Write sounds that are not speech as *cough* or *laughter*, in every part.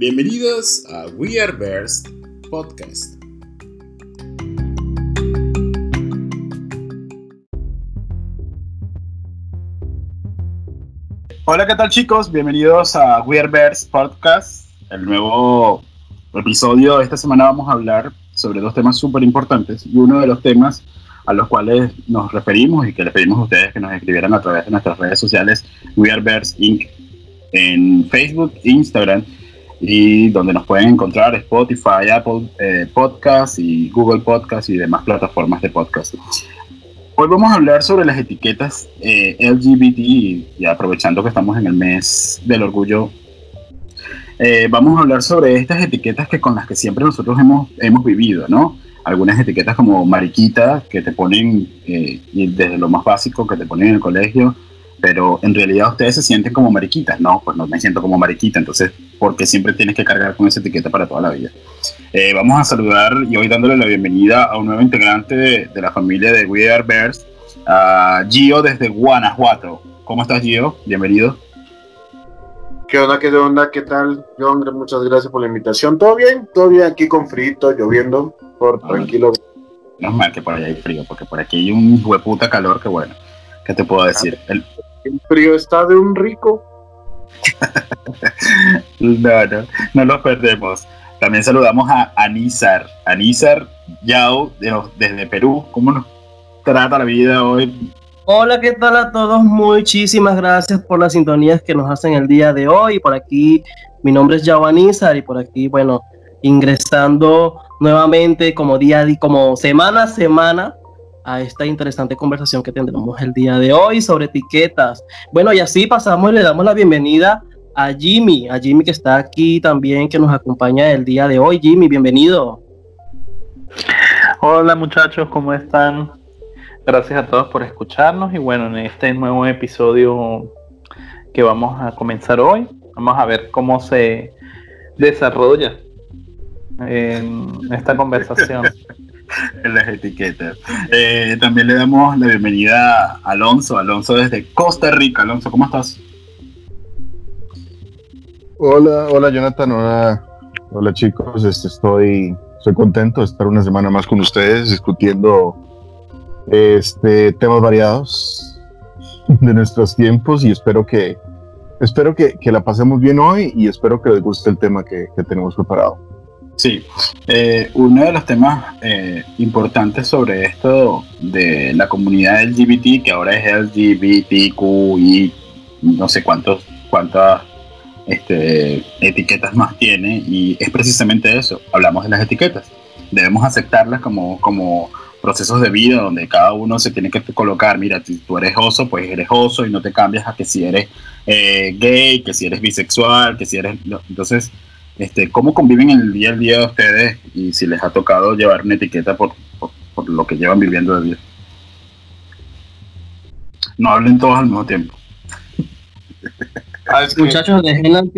Bienvenidos a We Are Bears Podcast. Hola, ¿qué tal chicos? Bienvenidos a We Are Bears Podcast, el nuevo episodio. Esta semana vamos a hablar sobre dos temas súper importantes y uno de los temas a los cuales nos referimos y que les pedimos a ustedes que nos escribieran a través de nuestras redes sociales We Are Bears Inc. en Facebook, Instagram y donde nos pueden encontrar Spotify, Apple eh, Podcast y Google Podcast y demás plataformas de podcast. Hoy vamos a hablar sobre las etiquetas eh, LGBT y, aprovechando que estamos en el mes del orgullo, eh, vamos a hablar sobre estas etiquetas que con las que siempre nosotros hemos, hemos vivido, ¿no? Algunas etiquetas como mariquita que te ponen, y desde lo más básico que te ponen en el colegio, pero en realidad ustedes se sienten como mariquitas, ¿no? Pues no me siento como mariquita, entonces, ¿por qué siempre tienes que cargar con esa etiqueta para toda la vida? Eh, vamos a saludar y hoy dándole la bienvenida a un nuevo integrante de, la familia de We Are Bears, a Gio desde Guanajuato. ¿Cómo estás, Gio? Bienvenido. ¿Qué onda, qué onda, qué tal, John? Muchas gracias por la invitación. ¿Todo bien? Todo bien aquí con frito, lloviendo, por ah, tranquilo. No es mal que por allá hay frío, porque por aquí hay un hueputa calor que bueno. ¿Qué te puedo decir? El, el frío está de un rico. *laughs* no, no, no los perdemos. También saludamos a Anísar. Anísar Yao desde Perú. ¿Cómo nos trata la vida hoy? Hola, ¿qué tal a todos? Muchísimas gracias por las sintonías que nos hacen el día de hoy. Por aquí, mi nombre es Yao Anísar y por aquí, bueno, ingresando nuevamente como día a día, como semana a semana a esta interesante conversación que tendremos el día de hoy sobre etiquetas. Bueno, y así pasamos y le damos la bienvenida a Jimmy, a Jimmy que está aquí también, que nos acompaña el día de hoy. Jimmy, bienvenido. Hola muchachos, ¿cómo están? Gracias a todos por escucharnos y bueno, en este nuevo episodio que vamos a comenzar hoy, vamos a ver cómo se desarrolla esta conversación. *laughs* *laughs* en las etiquetas. Eh, también le damos la bienvenida a Alonso, Alonso desde Costa Rica. Alonso, ¿cómo estás? Hola, hola Jonathan, hola, hola chicos, este, estoy, estoy contento de estar una semana más con ustedes discutiendo este, temas variados *laughs* de nuestros tiempos y espero que, espero que, la pasemos bien hoy y espero que les guste el tema que tenemos preparado. Sí, eh, uno de los temas eh, importantes sobre esto de la comunidad LGBT, que ahora es LGBTQ y no sé cuántos, cuántas este, etiquetas más tiene, y es precisamente eso, hablamos de las etiquetas. Debemos aceptarlas como, como procesos de vida donde cada uno se tiene que colocar, mira, si tú eres oso, pues eres oso y no te cambias a que si eres eh, gay, que si eres bisexual, que si eres... Entonces, este, ¿Cómo conviven el día a día de ustedes y si les ha tocado llevar una etiqueta por, por, lo que llevan viviendo de vida? No hablen todos al mismo tiempo. Ah, Muchachos, dejen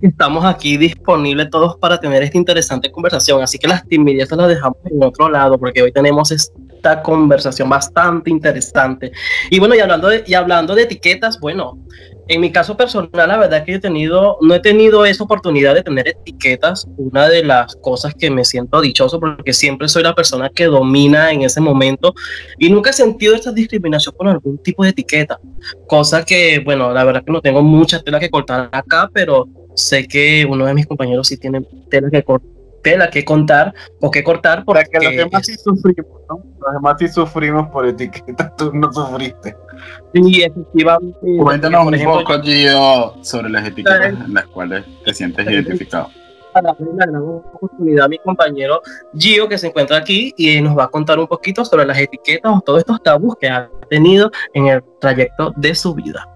que estamos aquí disponibles todos para tener esta interesante conversación, así que las timidezas las dejamos en otro lado porque hoy tenemos esta conversación bastante interesante. Y bueno, y hablando de, y hablando de etiquetas, bueno, en mi caso personal, la verdad es que he tenido, no he tenido esa oportunidad de tener etiquetas. Una de las cosas que me siento dichoso porque siempre soy la persona que domina en ese momento y nunca he sentido esta discriminación por algún tipo de etiqueta. Cosa que, bueno, la verdad que no tengo mucha tela que cortar acá, pero sé que uno de mis compañeros sí tiene tela que cortar tela que contar o que cortar porque que los demás sí sufrimos, ¿no? Los demás sí sufrimos por etiquetas, tú no sufriste. Sí, efectivamente. Cuéntanos un poco, Gio, sobre las etiquetas en las cuales te sientes identificado. Para la gran oportunidad mi compañero Gio que se encuentra aquí y nos va a contar un poquito sobre las etiquetas o todos estos tabús que ha tenido en el trayecto de su vida.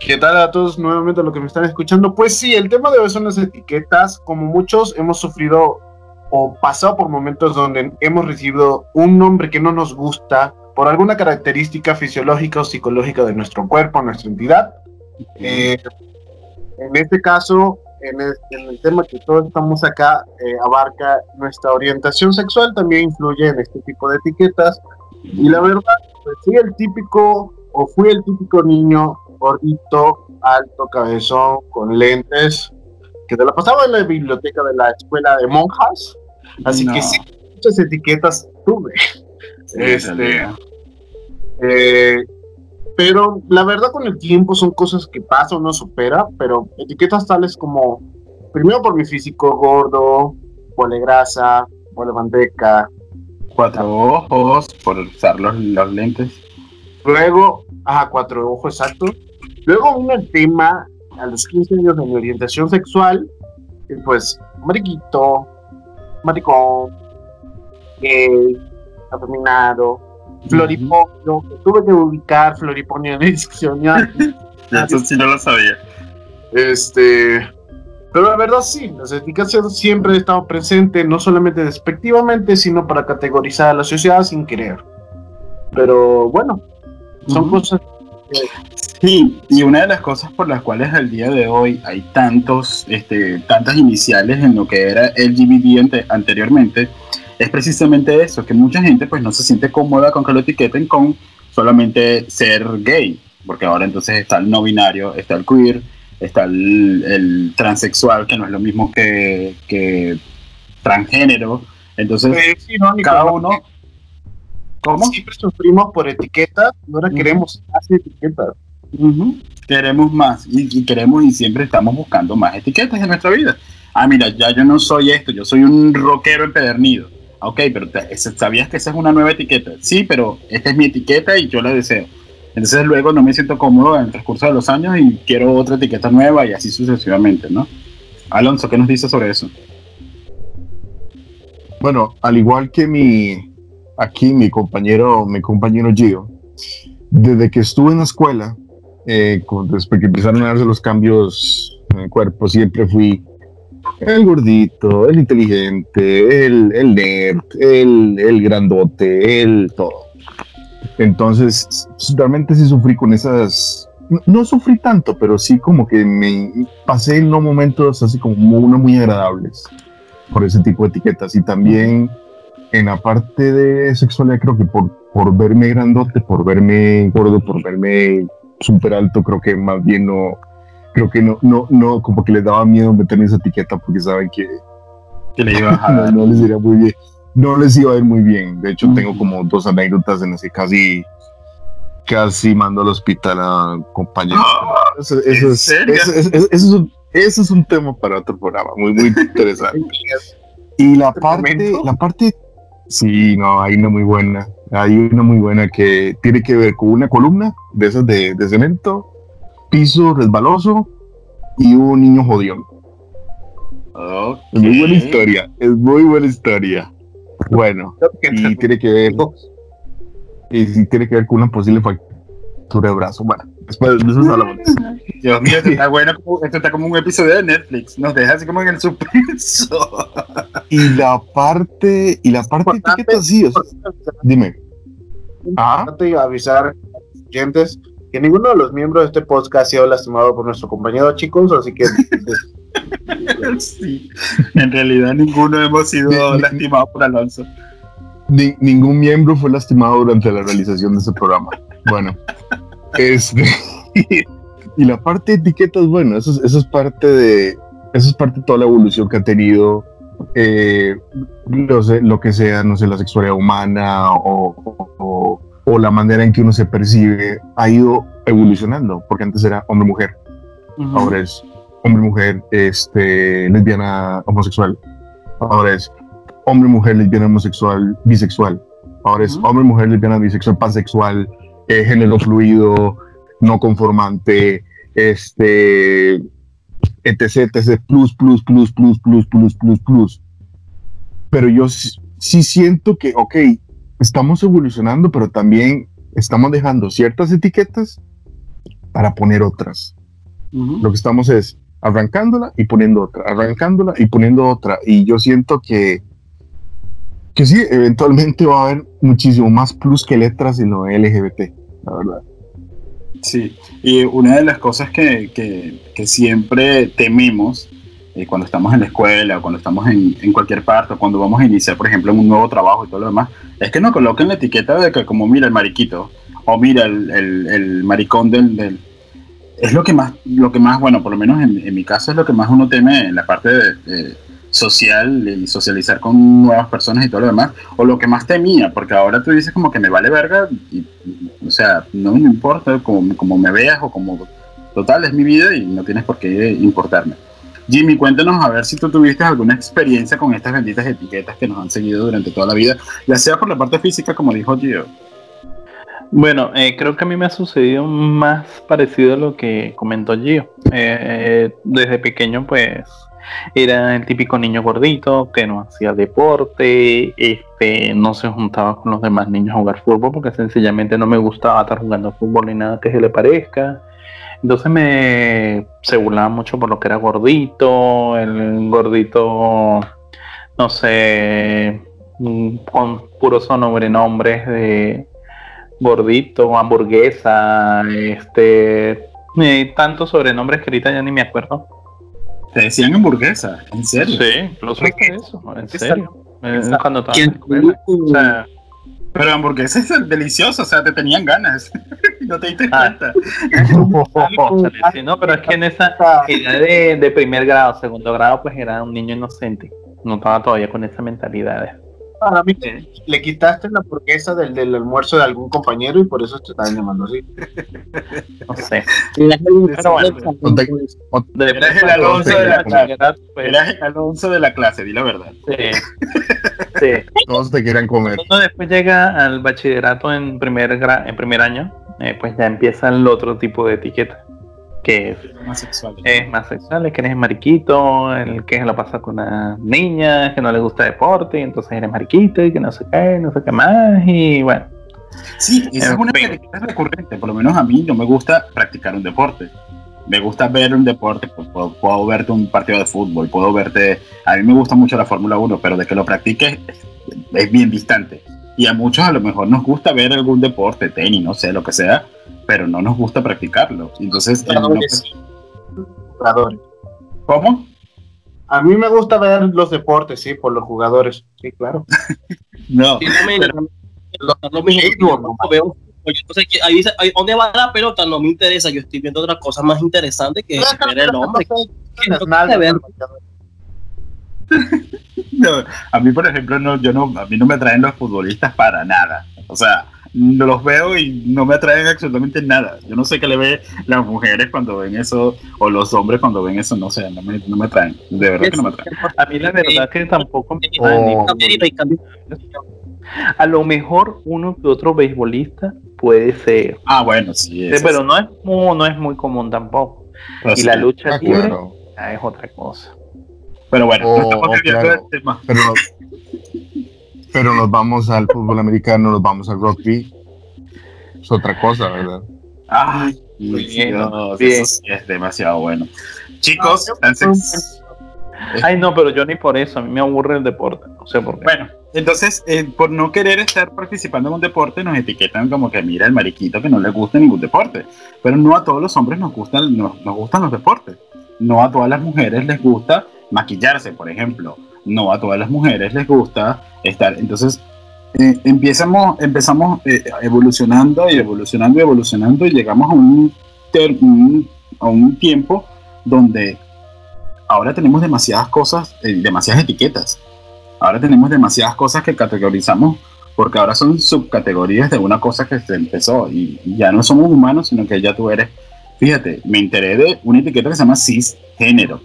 ¿Qué tal a todos nuevamente los que me están escuchando? Pues sí, el tema de hoy son las etiquetas. Como muchos hemos sufrido o pasado por momentos donde hemos recibido un nombre que no nos gusta por alguna característica fisiológica o psicológica de nuestro cuerpo, nuestra entidad. Eh, en este caso, en el, tema que todos estamos acá, eh, abarca nuestra orientación sexual, también influye en este tipo de etiquetas. Y la verdad, pues sí, el típico, o fui el típico niño gordito, alto, cabezón, con lentes, que te la pasaba en la biblioteca de la escuela de monjas. Así No. que sí, muchas etiquetas tuve. Sí, Este. Eh, pero la verdad con el tiempo son cosas que pasa uno supera, pero etiquetas tales como, primero por mi físico gordo, pole grasa, pole manteca, Cuatro ojos por usar los, los lentes. luego, ajá, cuatro ojos exacto, luego vino el tema a los 15 años de mi orientación sexual, y pues mariquito, maricón, gay, afeminado, floriponio, que tuve que ubicar floriponio en el diccionario. Eso sí no lo sabía. Este, pero la verdad sí, las etiquetas siempre han estado presentes, no solamente despectivamente, sino para categorizar a la sociedad sin querer. Pero bueno, son cosas. Sí, y una de las cosas por las cuales al día de hoy hay tantos, este, tantas iniciales en lo que era LGBT ante- anteriormente, es precisamente eso, que mucha gente pues no se siente cómoda con que lo etiqueten con solamente ser gay, porque ahora entonces está el no binario, está el queer, está el, el transexual, que no es lo mismo que, que transgénero, entonces cada ¿no? uno... ¿Cómo? Siempre sufrimos por etiquetas, ahora Ujú. queremos más etiquetas. Queremos más y, queremos y siempre estamos buscando más etiquetas en nuestra vida. Ah, mira, ya yo no soy esto, yo soy un rockero empedernido. Ah, Ok, pero ¿sabías que esa es una nueva etiqueta? Sí, pero esta es mi etiqueta y yo la deseo. Entonces luego no me siento cómodo en el transcurso de los años y quiero otra etiqueta nueva y así sucesivamente, ¿no? Alonso, ¿qué nos dice sobre eso? Bueno, al igual que mi aquí mi compañero, mi compañero Gio, desde que estuve en la escuela, eh, después que empezaron a darse los cambios en el cuerpo, siempre fui el gordito, el inteligente, el, nerd, el, el grandote, el todo. Entonces, realmente sí sufrí con esas. No, no sufrí tanto, pero sí como que me pasé en unos momentos así como no muy agradables por ese tipo de etiquetas. Y también en la parte de sexualidad, creo que por, por verme grandote, por verme gordo, por verme súper alto, creo que más bien no. Creo que no, no, no, como que les daba miedo meterme esa etiqueta porque saben que Que le ibas a *laughs* no, no les iría muy bien. No les iba a ir muy bien. De hecho, tengo como dos anécdotas en las que casi, casi mando al hospital a compañeros. Eso, eso ¿En es, serio? eso, eso- eso es un, eso es un tema para otro programa, muy, muy interesante. *laughs* Y la ¿Te parte, la parte, sí, no, hay una muy buena. Hay una muy buena que tiene que ver con una columna de esas de, de cemento, piso resbaloso y un niño jodión. Ok. Es muy buena historia, es muy buena historia. Bueno, y tiene que ver y sí tiene que ver con una posible fractura de brazo. Bueno, después de eso hablamos. Dios mío, esto está bueno, esto está como un episodio de Netflix, nos deja así como en el suspenso. Y la parte y la parte Importante. etiqueta sí, o sea, dime. Ah, Importante avisar a los oyentes que ninguno de los miembros de este podcast ha sido lastimado por nuestro compañero, chicos, así que *laughs* Sí, en realidad ninguno hemos sido ni- lastimados por Alonso. ni- ningún miembro fue lastimado durante la realización de este programa. Bueno, este *laughs* y la parte de etiquetas, bueno, eso es, eso es parte de eso es parte de toda la evolución que ha tenido eh, no sé, lo que sea, no sé, la sexualidad humana o, o- o la manera en que uno se percibe ha ido evolucionando, porque antes era hombre-mujer, ahora es hombre-mujer, este, lesbiana, homosexual, ahora es hombre-mujer, lesbiana, homosexual, bisexual, ahora es hombre-mujer, lesbiana, bisexual, pansexual, eh, género fluido, no conformante, este, etc, etc, plus, plus, plus, plus, plus, plus, plus, plus. Pero yo sí, siento que, ok, estamos evolucionando, pero también estamos dejando ciertas etiquetas para poner otras. Ujú. Lo que estamos es arrancándola y poniendo otra, arrancándola y poniendo otra. Y yo siento que, que sí, eventualmente va a haber muchísimo más plus que letras en lo LGBT, la verdad. Sí, y una de las cosas que, que- siempre tememos eh, cuando estamos en la escuela o cuando estamos en, en cualquier parte o cuando vamos a iniciar, por ejemplo, en un nuevo trabajo y todo lo demás, es que nos coloquen la etiqueta de que como mira el mariquito o mira el, el- maricón del... del- es lo que más, lo que más, bueno, por lo menos en, en mi caso es lo que más uno teme en la parte de social y socializar con nuevas personas y todo lo demás, o lo que más temía, porque ahora tú dices como que me vale verga, y, o sea, no me importa como, como me veas o como total es mi vida y no tienes por qué importarme. Jimmy, cuéntanos a ver si tú tuviste alguna experiencia con estas benditas etiquetas que nos han seguido durante toda la vida, ya sea por la parte física, como dijo Gio. Bueno, eh, creo que a mí me ha sucedido más parecido a lo que comentó Gio. Eh, desde pequeño, pues, era el típico niño gordito que no hacía deporte, este, no se juntaba con los demás niños a jugar fútbol porque sencillamente no me gustaba estar jugando fútbol ni nada que se le parezca. Entonces me se mucho por lo que era gordito, el gordito, no sé, con puros sobrenombres de gordito, hamburguesa, este, eh, tantos sobrenombres que ahorita ya ni me acuerdo. Te decían hamburguesa, ¿en serio? Sí, incluso hasta eso, en serio. Eh, Cuando estaba en ¿Quién- la escuela. O sea, Pero hamburguesa es delicioso, o sea, te tenían ganas. *laughs* no te diste Ah. cuenta. sí, no, pero es que en esa edad de, de primer grado, segundo grado, pues era un niño inocente. No estaba todavía con esa mentalidad. Para mí, le quitaste la hamburguesa del, del almuerzo de algún compañero y por eso te estaban llamando así. No sé. Eres el Alonso de la clase. clase. Eras el Alonso de la clase, di la verdad. sí. Sí. Todos te quieran comer. Cuando después llega al bachillerato en primer gra- en primer año, eh, pues ya empieza el otro tipo de etiqueta, que es, Más sexual. es más sexual, que eres mariquito, el que se lo pasa con una niña, que no le gusta deporte, y entonces eres mariquito y que no sé qué, no sé qué más, y bueno. Sí, esa es una etiqueta recurrente. Por lo menos a mí no me gusta practicar un deporte. Me gusta ver un deporte, pues, puedo, puedo verte un partido de fútbol, puedo verte... A mí me gusta mucho la Fórmula 1, pero de que lo practiques es, es bien distante. Y a muchos a lo mejor nos gusta ver algún deporte, tenis, no sé, lo que sea, pero no nos gusta practicarlo. Entonces, el no- Jugadores. Jugadores. ¿cómo? A mí me gusta ver los deportes, sí, por los jugadores. Sí, claro. *laughs* No. Sí, mismo, Sí, yo no. veo- entonces, que ahí dice, ahí, ¿dónde va la pelota? No me interesa, yo estoy viendo otra cosa más interesante que ver el hombre. *laughs* No, a mí, por ejemplo, no, yo no, a mí no me atraen los futbolistas para nada. O sea, no los veo y no me atraen absolutamente nada. Yo no sé qué le ve las mujeres cuando ven eso, o los hombres cuando ven eso, no sé, no me, no me atraen. De verdad que no me atraen. A mí la verdad que tampoco me Oh. A lo mejor uno que otro beisbolista puede ser, Ah, bueno, sí. Sí, eso pero sí. no es, muy, no es muy común tampoco. Pero Y sí. la lucha Ah, libre claro. ya es otra cosa. Pero bueno, Oh, no estamos oh, claro. tema. Pero, *laughs* pero nos vamos al fútbol americano, nos vamos al rugby. Es otra cosa, ¿verdad? Ay, bien, eso bien. sí es demasiado bueno. Chicos, entonces, Ay, no, pero yo ni por eso, a mí me aburre el deporte, no sé por qué. bueno, entonces, eh, por no querer estar participando en un deporte, nos etiquetan como que mira el mariquito que no le gusta ningún deporte. Pero no a todos los hombres nos gustan, nos, nos gustan los deportes. No a todas las mujeres les gusta maquillarse, por ejemplo. No a todas las mujeres les gusta estar. Entonces, eh, empezamos, empezamos eh, evolucionando y evolucionando y evolucionando y llegamos a un, a un tiempo donde ahora tenemos demasiadas cosas, eh, demasiadas etiquetas. Ahora tenemos demasiadas cosas que categorizamos porque ahora son subcategorías de una cosa que se empezó y ya no somos humanos, sino que ya tú eres. Fíjate, me enteré de una etiqueta que se llama cisgénero.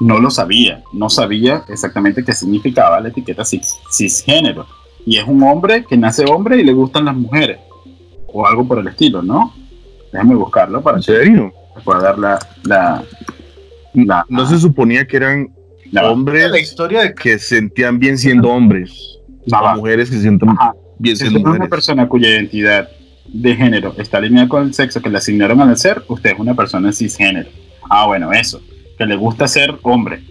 No lo sabía, no sabía exactamente qué significaba la etiqueta cis, cisgénero. Y es un hombre que nace hombre y le gustan las mujeres, o algo por el estilo, ¿no? Déjame buscarlo para que pueda dar la. la, la- No se suponía que eran la- La hombres historia de que se sentían bien siendo hombres. O mujeres que se sienten Ajá. bien Si siendo usted es una mujeres. persona cuya identidad de género está alineada con el sexo que le asignaron al ser, usted es una persona cisgénero. Ah, bueno, eso, que le gusta ser hombre.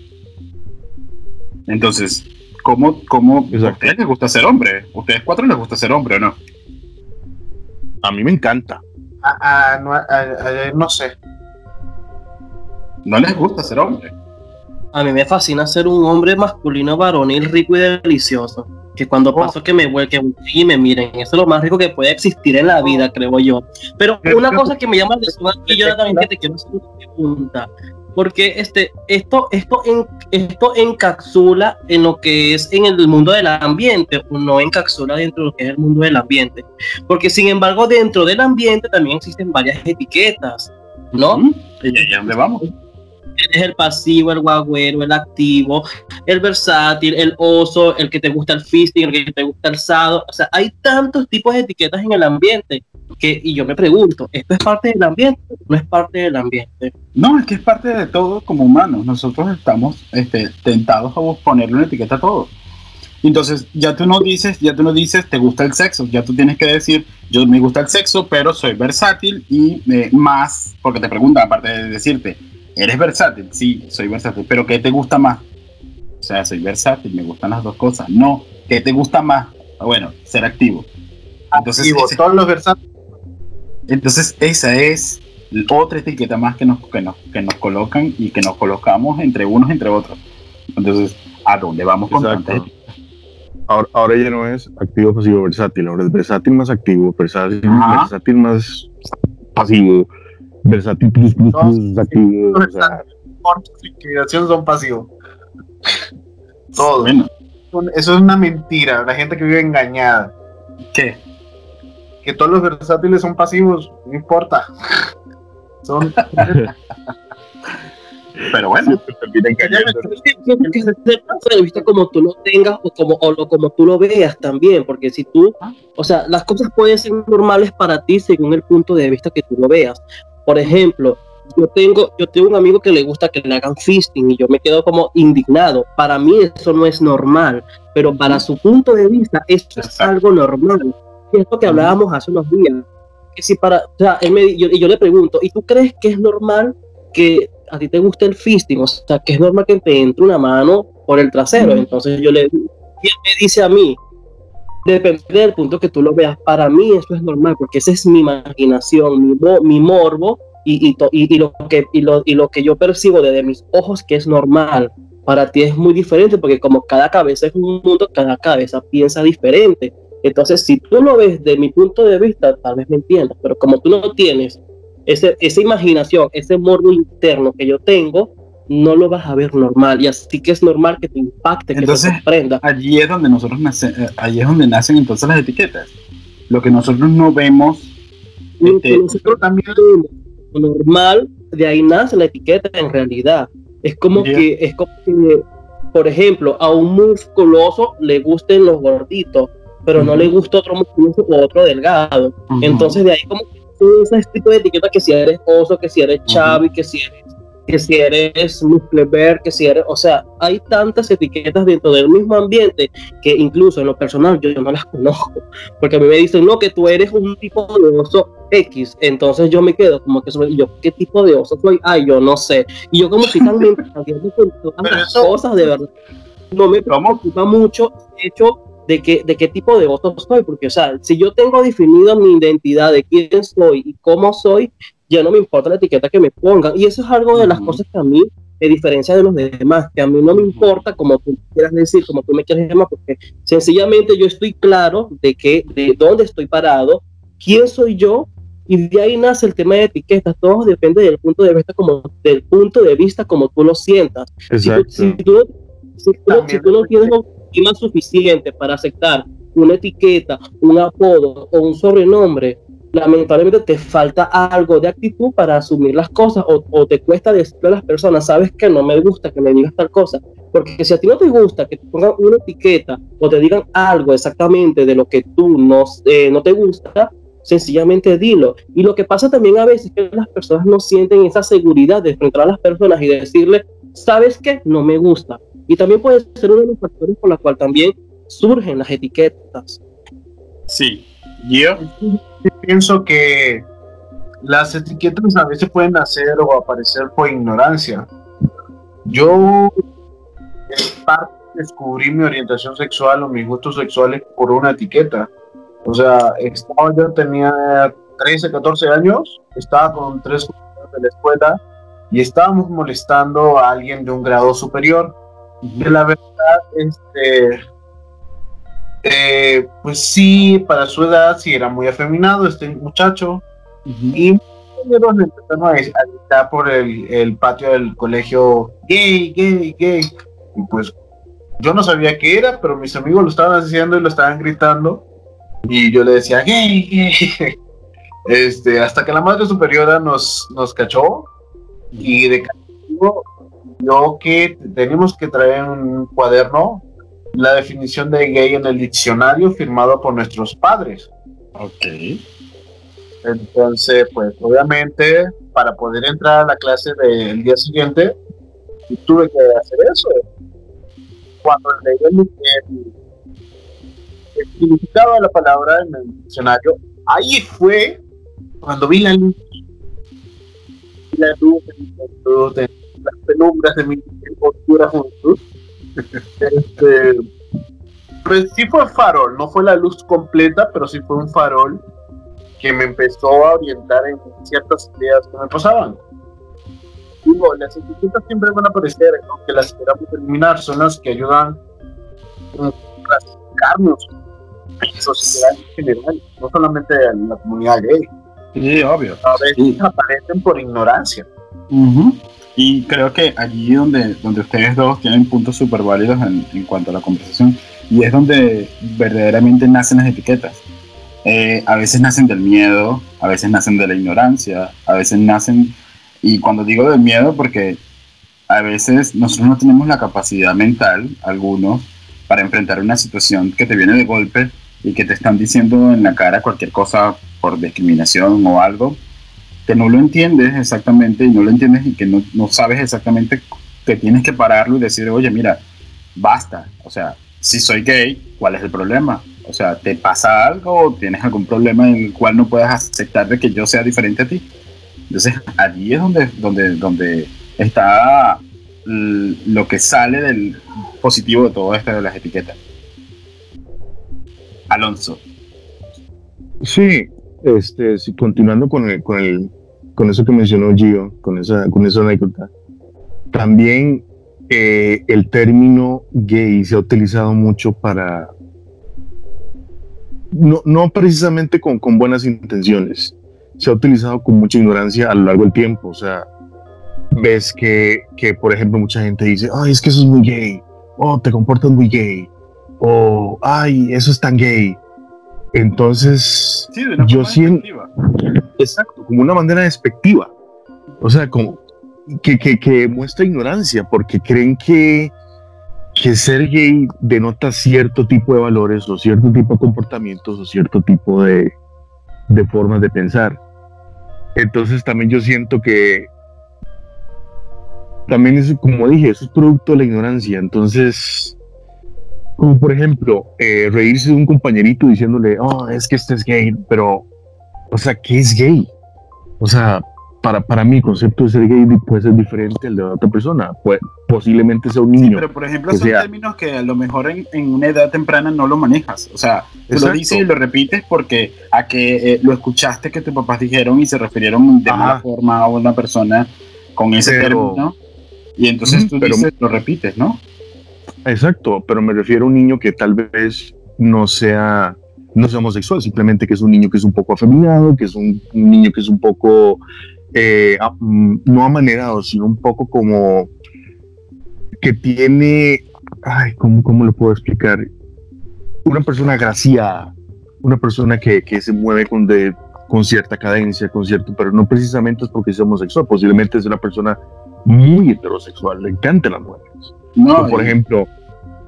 Entonces, ¿cómo, cómo a Exacto. ustedes les gusta ser hombre? ¿Ustedes cuatro les gusta ser hombre o no? A mí me encanta. Ah, no, no sé. No les gusta ser hombre. A mí me fascina ser un hombre masculino, varonil, rico y delicioso. que cuando paso que me vuelquen y me miren, eso es lo más rico que puede existir en la vida, creo yo. Pero una cosa que me llama la atención yo también que te quiero hacer una pregunta, porque este, esto, esto, en, esto encapsula en lo que es en el mundo del ambiente, no encapsula dentro de lo que es el mundo del ambiente, porque sin embargo dentro del ambiente también existen varias etiquetas, ¿no? ¿Y dónde vamos? Eres el pasivo, el guagüero, el activo, el versátil, el oso, el que te gusta el fisting, el que te gusta el sado. O sea, hay tantos tipos de etiquetas en el ambiente que, y yo me pregunto, ¿esto es parte del ambiente o no es parte del ambiente? No, es que es parte de todo como humanos. Nosotros estamos este, tentados a ponerle una etiqueta a todo. Entonces, ya tú no dices, ya tú no dices, te gusta el sexo, ya tú tienes que decir, yo me gusta el sexo, pero soy versátil y eh, más, porque te preguntan, aparte de decirte, ¿eres versátil? Sí, soy versátil, pero ¿qué te gusta más? O sea, soy versátil, me gustan las dos cosas. No, ¿qué te gusta más? Ah, Bueno, ser activo. Entonces, Activo, ese- todos los versátiles. entonces esa es otra etiqueta más que nos, que, nos, que nos colocan y que nos colocamos entre unos entre otros. Entonces, ¿a dónde vamos con tantas Ahora, ahora ya no es activo, pasivo, versátil. Ahora es versátil más activo, versátil, versátil más pasivo, versátil plus plus No, plus activo. O sea, inclinaciones son pasivos. Todo. Bueno, Eso es una mentira. La gente que vive engañada. ¿qué? Que todos los versátiles son pasivos. No importa. *laughs* Son. Pero bueno, termina cayendo. que como tú lo tengas o como, o lo, como tú lo veas también, porque si tú, o sea, las cosas pueden ser normales para ti según el punto de vista que tú lo veas. Por ejemplo, yo tengo, yo tengo un amigo que le gusta que le hagan fisting y yo me quedo como indignado. Para mí eso no es normal, pero para su punto de vista eso es algo normal. Y es lo que hablábamos hace unos días. Que si para, o sea, él me, yo, y yo le pregunto, ¿y tú crees que es normal que a ti te gusta el fisting? O sea, que es normal que te entre una mano por el trasero. Entonces yo le y él me dice a mí, depende del punto que tú lo veas. Para mí eso es normal, porque esa es mi imaginación, mi, mi morbo y, lo que, yo percibo desde mis ojos que es normal. Para ti es muy diferente, porque como cada cabeza es un mundo, cada cabeza piensa diferente. Entonces, si tú lo ves de mi punto de vista, tal vez me entiendas, pero como tú no tienes esa imaginación, ese morbo interno que yo tengo, no lo vas a ver normal. Y así que es normal que te impacte, que te sorprenda. allí es donde nosotros nace, eh, allí es donde nacen entonces las etiquetas. Lo que nosotros no vemos, Lo que este, nosotros también como normal, de ahí nace la etiqueta en realidad. Es como que, es como que, por ejemplo, a un musculoso le gusten los gorditos, pero no le gusta otro musculoso o otro delgado. Entonces de ahí como que ese tipo de etiquetas que si eres oso, que si eres chavi, que si eres que si eres musclever, que si eres, o sea, hay tantas etiquetas dentro del mismo ambiente que incluso en lo personal yo, no las conozco, porque a mí me dicen, no, que tú eres un tipo de oso X, entonces yo me quedo como que soy, yo, ¿qué tipo de oso soy? Ay, yo no sé, y yo como si también con todas las cosas de verdad, no me preocupa mucho el hecho de qué, de qué tipo de oso soy, porque, o sea, si yo tengo definido mi identidad de quién soy y cómo soy, ya no me importa la etiqueta que me pongan. Y eso es algo de las cosas que a mí me diferencia de los demás, que a mí no me importa como tú quieras decir, como tú me quieras llamar, porque sencillamente yo estoy claro de que, de dónde estoy parado, quién soy yo, y de ahí nace el tema de etiquetas. Todo depende del punto de vista como, del punto de vista como tú lo sientas. Si tú, si tú si tú no tienes autoestima suficiente para aceptar una etiqueta, un apodo o un sobrenombre, lamentablemente te falta algo de actitud para asumir las cosas o, o te cuesta decirle a las personas, sabes que no me gusta que me digas tal cosa, porque si a ti no te gusta que te pongan una etiqueta o te digan algo exactamente de lo que tú no, eh, no te gusta, sencillamente dilo. Y lo que pasa también a veces es que las personas no sienten esa seguridad de enfrentar a las personas y decirle, ¿sabes qué? No me gusta. Y también puede ser uno de los factores por los cuales también surgen las etiquetas. sí. Yo, pienso que las etiquetas a veces pueden nacer o aparecer por ignorancia. Yo en parte descubrí mi orientación sexual o mis gustos sexuales por una etiqueta. O sea, estaba, yo tenía 13, 14 años, estaba con tres compañeros de la escuela y estábamos molestando a alguien de un grado superior. Que la verdad, este, eh, pues sí, para su edad sí era muy afeminado este muchacho. Y muchos le empezaron a gritar por el, el patio del colegio, gay, gay, gay. Y pues yo no sabía qué era, pero mis amigos lo estaban haciendo y lo estaban gritando. Y yo le decía, gay, gay. *laughs* Este, hasta que la madre superiora nos, nos cachó y de castigo yo que tenemos que traer un cuaderno, la definición de gay en el diccionario firmado por nuestros padres. Ok. Entonces, pues obviamente, para poder entrar a la clase del día siguiente, tuve que hacer eso. Cuando leí el, el, significado de la palabra en el diccionario, ahí fue cuando vi la luz, la luz de, las penumbras de mi oscura juventud, este, pues sí fue farol, no fue la luz completa, pero sí fue un farol que me empezó a orientar en ciertas ideas que me pasaban. Digo, las etiquetas siempre van a aparecer, aunque las queramos eliminar, son las que ayudan a clasificarnos en la sociedad en general, no solamente en la comunidad gay. Sí, obvio. A veces aparecen por ignorancia. Y creo que allí donde, donde ustedes dos tienen puntos súper válidos en, en, cuanto a la conversación, y es donde verdaderamente nacen las etiquetas. Eh, a veces nacen del miedo, a veces nacen de la ignorancia, a veces nacen, y cuando digo del miedo, porque a veces nosotros no tenemos la capacidad mental, algunos, para enfrentar una situación que te viene de golpe y que te están diciendo en la cara cualquier cosa por discriminación o algo, que no lo entiendes exactamente y no lo entiendes y que no, no sabes exactamente que tienes que pararlo y decir, oye, mira, basta, o sea, si soy gay, ¿cuál es el problema? O sea, ¿te pasa algo o tienes algún problema en el cual no puedas aceptar que yo sea diferente a ti? Entonces, allí es donde, donde, donde está lo que sale del positivo de todo esto de las etiquetas. Alonso. Sí, este, sí, continuando con el, con el, con eso que mencionó Gio, con esa, con esa anécdota, también eh, el término gay se ha utilizado mucho para, no, no precisamente con, con, buenas intenciones, se ha utilizado con mucha ignorancia a lo largo del tiempo, o sea, ves que, que por ejemplo, mucha gente dice, ay, es que eso es muy gay, oh, te comportas muy gay, o, ay, eso es tan gay. Entonces, sí, de una yo siento, exacto, como una manera despectiva, o sea, como que, que, que muestra ignorancia, porque creen que, que ser gay denota cierto tipo de valores o cierto tipo de comportamientos o cierto tipo de, de formas de pensar. Entonces también yo siento que también es, como dije, eso es producto de la ignorancia. Entonces, como por ejemplo, eh, reírse de un compañerito diciéndole, oh, es que este es gay, pero, o sea, ¿qué es gay? O sea, para, para mí el concepto de ser gay puede ser diferente al de otra persona. Pues, posiblemente sea un Sí, niño. pero por ejemplo, son sea- términos que a lo mejor en, en una edad temprana no lo manejas. O sea, tú lo dices y lo repites porque a que eh, lo escuchaste que tus papás dijeron y se refirieron de mala forma a una persona con ese Pero- término. Y entonces tú pero- dices, lo repites, ¿no? Exacto, pero me refiero a un niño que tal vez no sea, no sea homosexual, simplemente que es un niño que es un poco afeminado, que es un, un niño que es un poco, eh, a- mm, no amanerado, sino un poco como que tiene, ay, ¿cómo, cómo lo puedo explicar? Una persona agraciada, una persona que, que se mueve con, de, con cierta cadencia, con cierto, pero no precisamente es porque sea homosexual, posiblemente es una persona muy heterosexual, le encantan las mujeres. No, por ejemplo,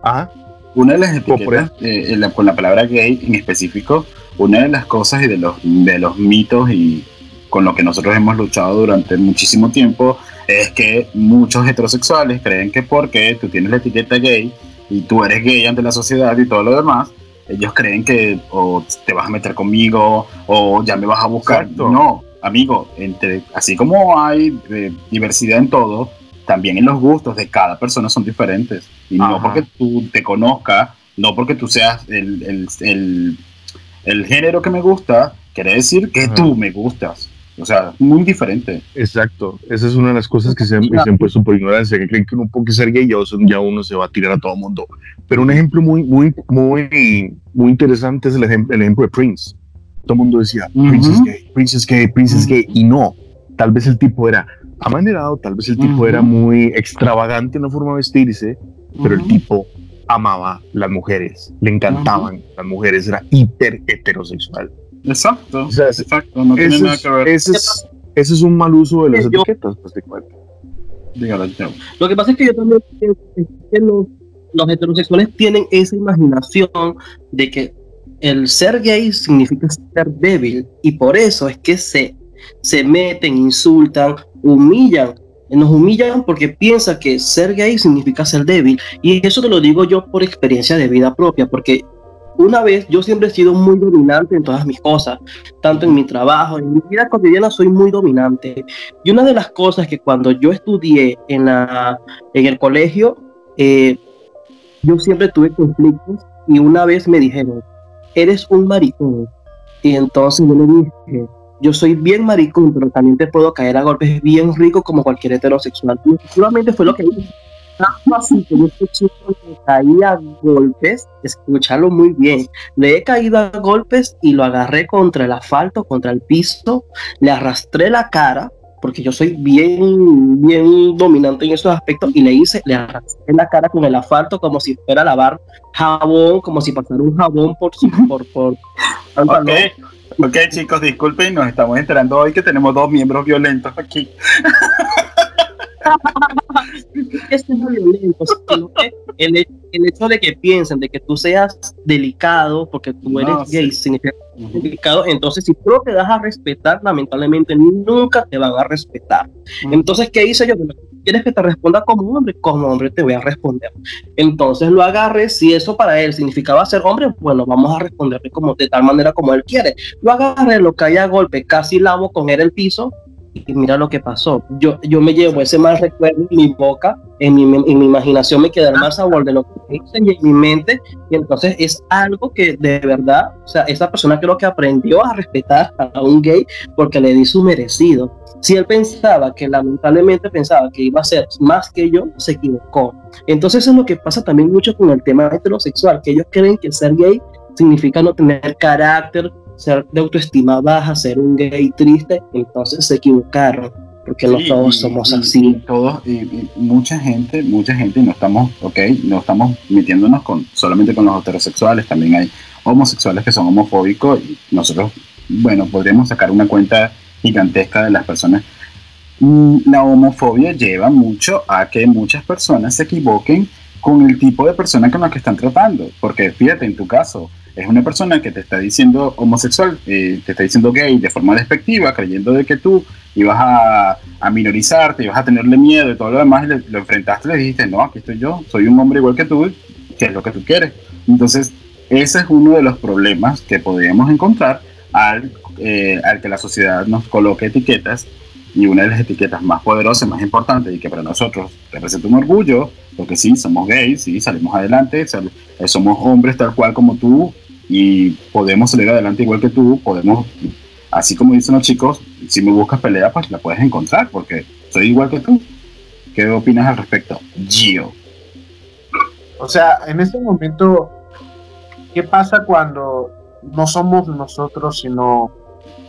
ah, una de las etiquetas, eh, en la- con la palabra gay en específico, una de las cosas y de los, de los mitos y con lo que nosotros hemos luchado durante muchísimo tiempo es que muchos heterosexuales creen que porque tú tienes la etiqueta gay y tú eres gay ante la sociedad y todo lo demás, ellos creen que o te vas a meter conmigo o ya me vas a buscar. Exacto. No, amigo, entre, así como hay eh, diversidad en todo, también en los gustos de cada persona son diferentes. Y no porque tú te conozcas, no porque tú seas el, el, el, el género que me gusta, quiere decir que Ajá. tú me gustas. O sea, muy diferente. Exacto. Esa es una de las cosas que se han, se han puesto por ignorancia, que creen que uno puede ser gay y ya uno se va a tirar a todo el mundo. Pero un ejemplo muy, muy, muy, muy interesante es el ejemplo, el ejemplo de Prince. Todo el mundo decía, Prince es gay, Prince es gay, Prince es gay. Y no, tal vez el tipo era amanerado, tal vez el tipo era muy extravagante en la forma de vestirse, pero el tipo amaba las mujeres, le encantaban las mujeres, era hiper heterosexual. Exacto, exacto, no tiene nada que ver. Ese es, ese es un mal uso de las etiquetas, pues te cuento. Lo que pasa es que yo también pienso que los, los heterosexuales tienen esa imaginación de que el ser gay significa ser débil y por eso es que se, se meten, insultan, humillan nos humillan porque piensa que ser gay significa ser débil. Y eso te lo digo yo por experiencia de vida propia, porque una vez yo siempre he sido muy dominante en todas mis cosas, tanto en mi trabajo, en mi vida cotidiana soy muy dominante. Y una de las cosas que cuando yo estudié en, la, en el colegio, eh, yo siempre tuve conflictos y una vez me dijeron, eres un maricón. Y entonces yo le dije, yo soy bien maricón, pero también te puedo caer a golpes bien rico como cualquier heterosexual. Y efectivamente fue lo que hice. Tanto así que este chico le a golpes, escúchalo muy bien, le he caído a golpes y lo agarré contra el asfalto, contra el piso, le arrastré la cara, porque yo soy bien, bien dominante en esos aspectos, y le hice, le arrastré la cara con el asfalto como si fuera a lavar jabón, como si pasara un jabón por su, por, por, okay. Ok, chicos, disculpen, nos estamos enterando hoy que tenemos dos miembros violentos aquí. *laughs* *laughs* es muy violento, el, el, hecho de que piensen de que tú seas delicado porque tú eres gay significa delicado, entonces si tú no te das a respetar, lamentablemente nunca te van a respetar. Entonces, ¿qué hice yo? quieres que te responda como hombre, como hombre te voy a responder. Entonces lo agarré, si eso para él significaba ser hombre, bueno, vamos a responderle como de tal manera como él quiere. Lo agarré, lo caí a golpe, casi lavo con él el piso y mira lo que pasó. Yo, yo me llevo ese mal recuerdo en mi boca, en mi, en mi imaginación me queda el mal sabor de lo que hice y en mi mente, y entonces es algo que de verdad, o sea, esa persona creo que aprendió a respetar a un gay porque le di su merecido. Si él pensaba que lamentablemente pensaba que iba a ser más que yo, se equivocó. Entonces eso es lo que pasa también mucho con el tema heterosexual, que ellos creen que ser gay significa no tener carácter, ser de autoestima baja, ser un gay triste, entonces se equivocaron, porque no todos somos así. Todos, y, mucha gente, mucha gente, no estamos, ok, no estamos metiéndonos con, solamente con los heterosexuales, también hay homosexuales que son homofóbicos, y nosotros, bueno, podríamos sacar una cuenta gigantesca de las personas. Mm, la homofobia lleva mucho a que muchas personas se equivoquen con el tipo de persona con la que están tratando, porque fíjate, en tu caso, es una persona que te está diciendo homosexual, eh, te está diciendo gay de forma despectiva, creyendo de que tú ibas a, a minorizarte, ibas a tenerle miedo y todo lo demás, y lo enfrentaste le dijiste, no, aquí estoy yo, soy un hombre igual que tú, que es lo que tú quieres. Entonces, ese es uno de los problemas que podríamos encontrar al, eh, al que la sociedad nos coloque etiquetas y una de las etiquetas más poderosas, más importantes y que para nosotros representa un orgullo, porque sí, somos gays, sí, salimos adelante, eh, somos hombres tal cual como tú y podemos salir adelante igual que tú, podemos, así como dicen los chicos, si me buscas pelea, pues la puedes encontrar, porque soy igual que tú. ¿Qué opinas al respecto, Gio? O sea, en este momento, ¿qué pasa cuando no somos nosotros, sino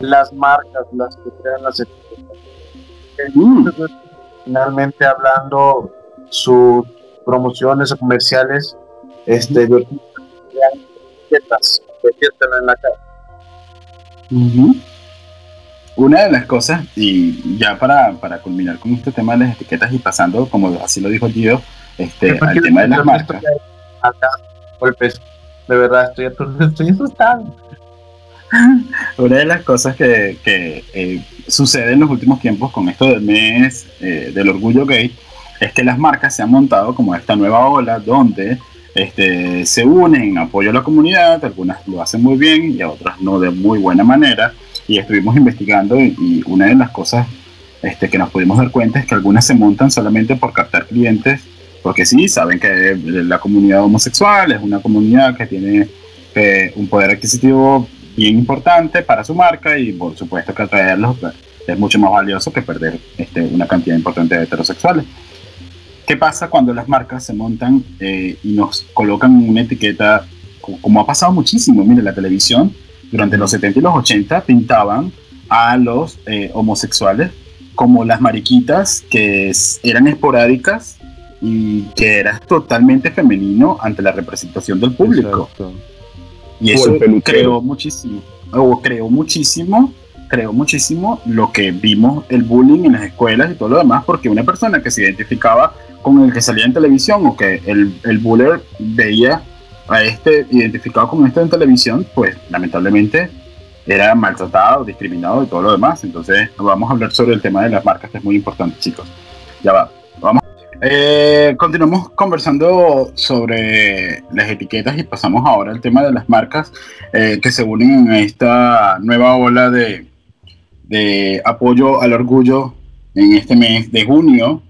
las marcas las que crean las mm. Finalmente hablando, sus promociones o comerciales, este, en la cara. Una de las cosas, y ya para, para culminar con este tema de las etiquetas y pasando, como así lo dijo Gio, este, al tema de las marcas. Acá, golpes, de verdad, estoy, estoy asustado. *laughs* Una de las cosas que, que eh, sucede en los últimos tiempos con esto del mes eh, del orgullo gay es que las marcas se han montado como esta nueva ola donde este, se unen en apoyo a la comunidad, algunas lo hacen muy bien y otras no de muy buena manera. Y estuvimos investigando y, una de las cosas este, que nos pudimos dar cuenta es que algunas se montan solamente por captar clientes, porque sí, saben que la comunidad homosexual es una comunidad que tiene eh, un poder adquisitivo bien importante para su marca y por supuesto que atraerlos es mucho más valioso que perder este, una cantidad importante de heterosexuales. ¿Qué pasa cuando las marcas se montan eh, y nos colocan una etiqueta, como, ha pasado muchísimo? Mire, la televisión durante los 70 y los 80 pintaban a los eh, homosexuales como las mariquitas que eran esporádicas y que era totalmente femenino ante la representación del público. Y eso creó muchísimo, o creó muchísimo, creó muchísimo lo que vimos el bullying en las escuelas y todo lo demás, porque una persona que se identificaba con el que salía en televisión o que el, el buller veía a este identificado con este en televisión, pues lamentablemente era maltratado, discriminado y todo lo demás. Entonces vamos a hablar sobre el tema de las marcas, que es muy importante, chicos. Ya va, vamos. Eh, continuamos conversando sobre las etiquetas y pasamos ahora al tema de las marcas eh, que se unen en esta nueva ola de, de apoyo al orgullo en este mes de junio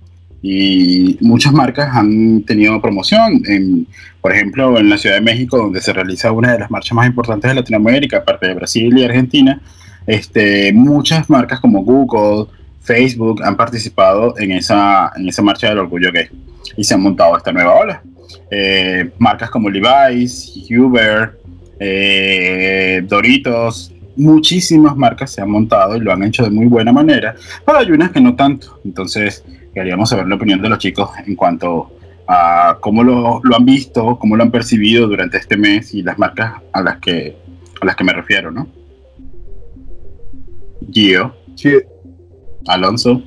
y muchas marcas han tenido promoción. En, por ejemplo, en la Ciudad de México, donde se realiza una de las marchas más importantes de Latinoamérica, aparte de Brasil y Argentina, este, muchas marcas como Google, Facebook han participado en esa, en esa marcha del orgullo gay y se han montado esta nueva ola. Eh, marcas como Levi's, Uber, eh, Doritos, muchísimas marcas se han montado y lo han hecho de muy buena manera, pero hay unas que no tanto. Entonces, queríamos saber la opinión de los chicos en cuanto a cómo lo, lo, han visto, cómo lo han percibido durante este mes y las marcas a las que, a las que me refiero, ¿no? Gio. Sí. Alonso.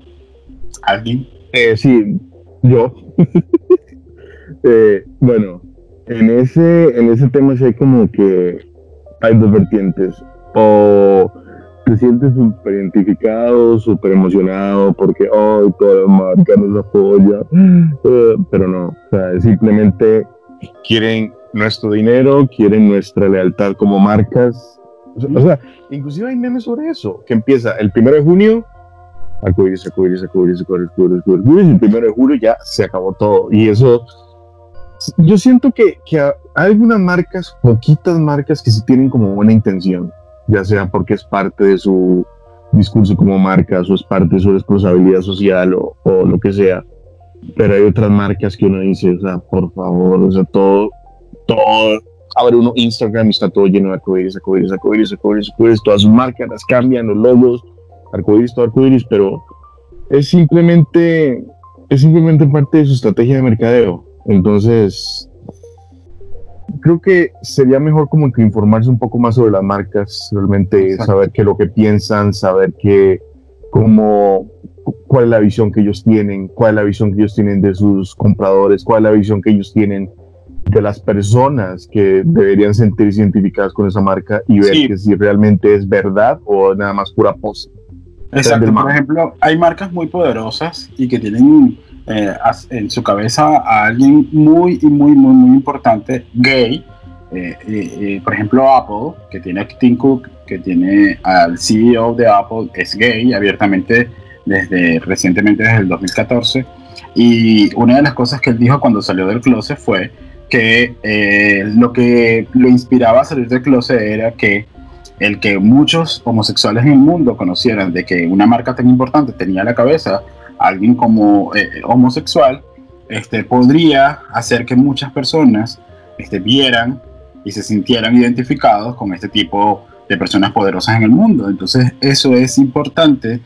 ¿Alguien? Eh, sí, yo. *laughs* eh, bueno, en ese, en ese tema sí hay como que hay dos vertientes. O te sientes súper identificado, súper emocionado porque hoy toda la marca nos apoya, *gasps* eh, pero no, o sea, simplemente quieren nuestro dinero, quieren nuestra lealtad como marcas. O sea, inclusive hay memes sobre eso, que empieza el primero de junio, arcoíris, arcoíris, arcoíris, arcoíris, arcoíris, y el primero de julio ya se acabó todo. Y eso, yo siento que, que hay algunas marcas, poquitas marcas que sí tienen como buena intención ya sea porque es parte de su discurso como marca, o es parte de su responsabilidad social o, o, lo que sea. Pero hay otras marcas que uno dice, o sea, por favor, o sea, todo, todo, abre uno Instagram y está todo lleno de arcoíris, arcoíris, arcoíris, arcoíris, arcoíris, todas sus marcas las cambian, los logos, arcoíris, todo arcoíris, pero es simplemente, es simplemente parte de su estrategia de mercadeo. Entonces, creo que sería mejor como que informarse un poco más sobre las marcas, realmente saber qué es lo que piensan, saber qué, cómo, cuál es la visión que ellos tienen, cuál es la visión que ellos tienen de sus compradores, cuál es la visión que ellos tienen de las personas que deberían sentirse identificadas con esa marca y ver que si realmente es verdad o nada más pura pose. Exacto, por ejemplo, hay marcas muy poderosas y que tienen eh, en su cabeza a alguien muy, muy, muy, muy importante, gay. Eh, eh, por ejemplo, Apple, que tiene a Tim Cook, que tiene al CEO de Apple, es gay abiertamente desde recientemente, desde el 2014. Y una de las cosas que él dijo cuando salió del closet fue que lo que lo inspiraba a salir del closet era que el que muchos homosexuales en el mundo conocieran de que una marca tan importante tenía la cabeza alguien como eh, homosexual, este, podría hacer que muchas personas este, vieran y se sintieran identificados con este tipo de personas poderosas en el mundo. Entonces eso es importante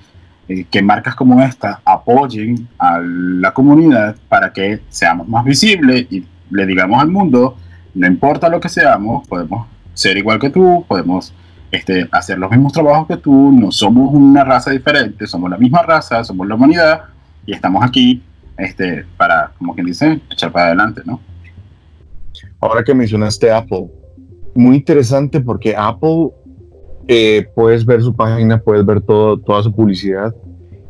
eh, que marcas como esta apoyen a la comunidad para que seamos más visibles y le digamos al mundo, no importa lo que seamos, podemos ser igual que tú, podemos este, hacer los mismos trabajos que tú, no somos una raza diferente, somos la misma raza, somos la humanidad y estamos aquí este, para, como quien dice, echar para adelante, ¿no? Ahora que mencionaste Apple, muy interesante porque Apple, eh, puedes ver su página, puedes ver todo, toda su publicidad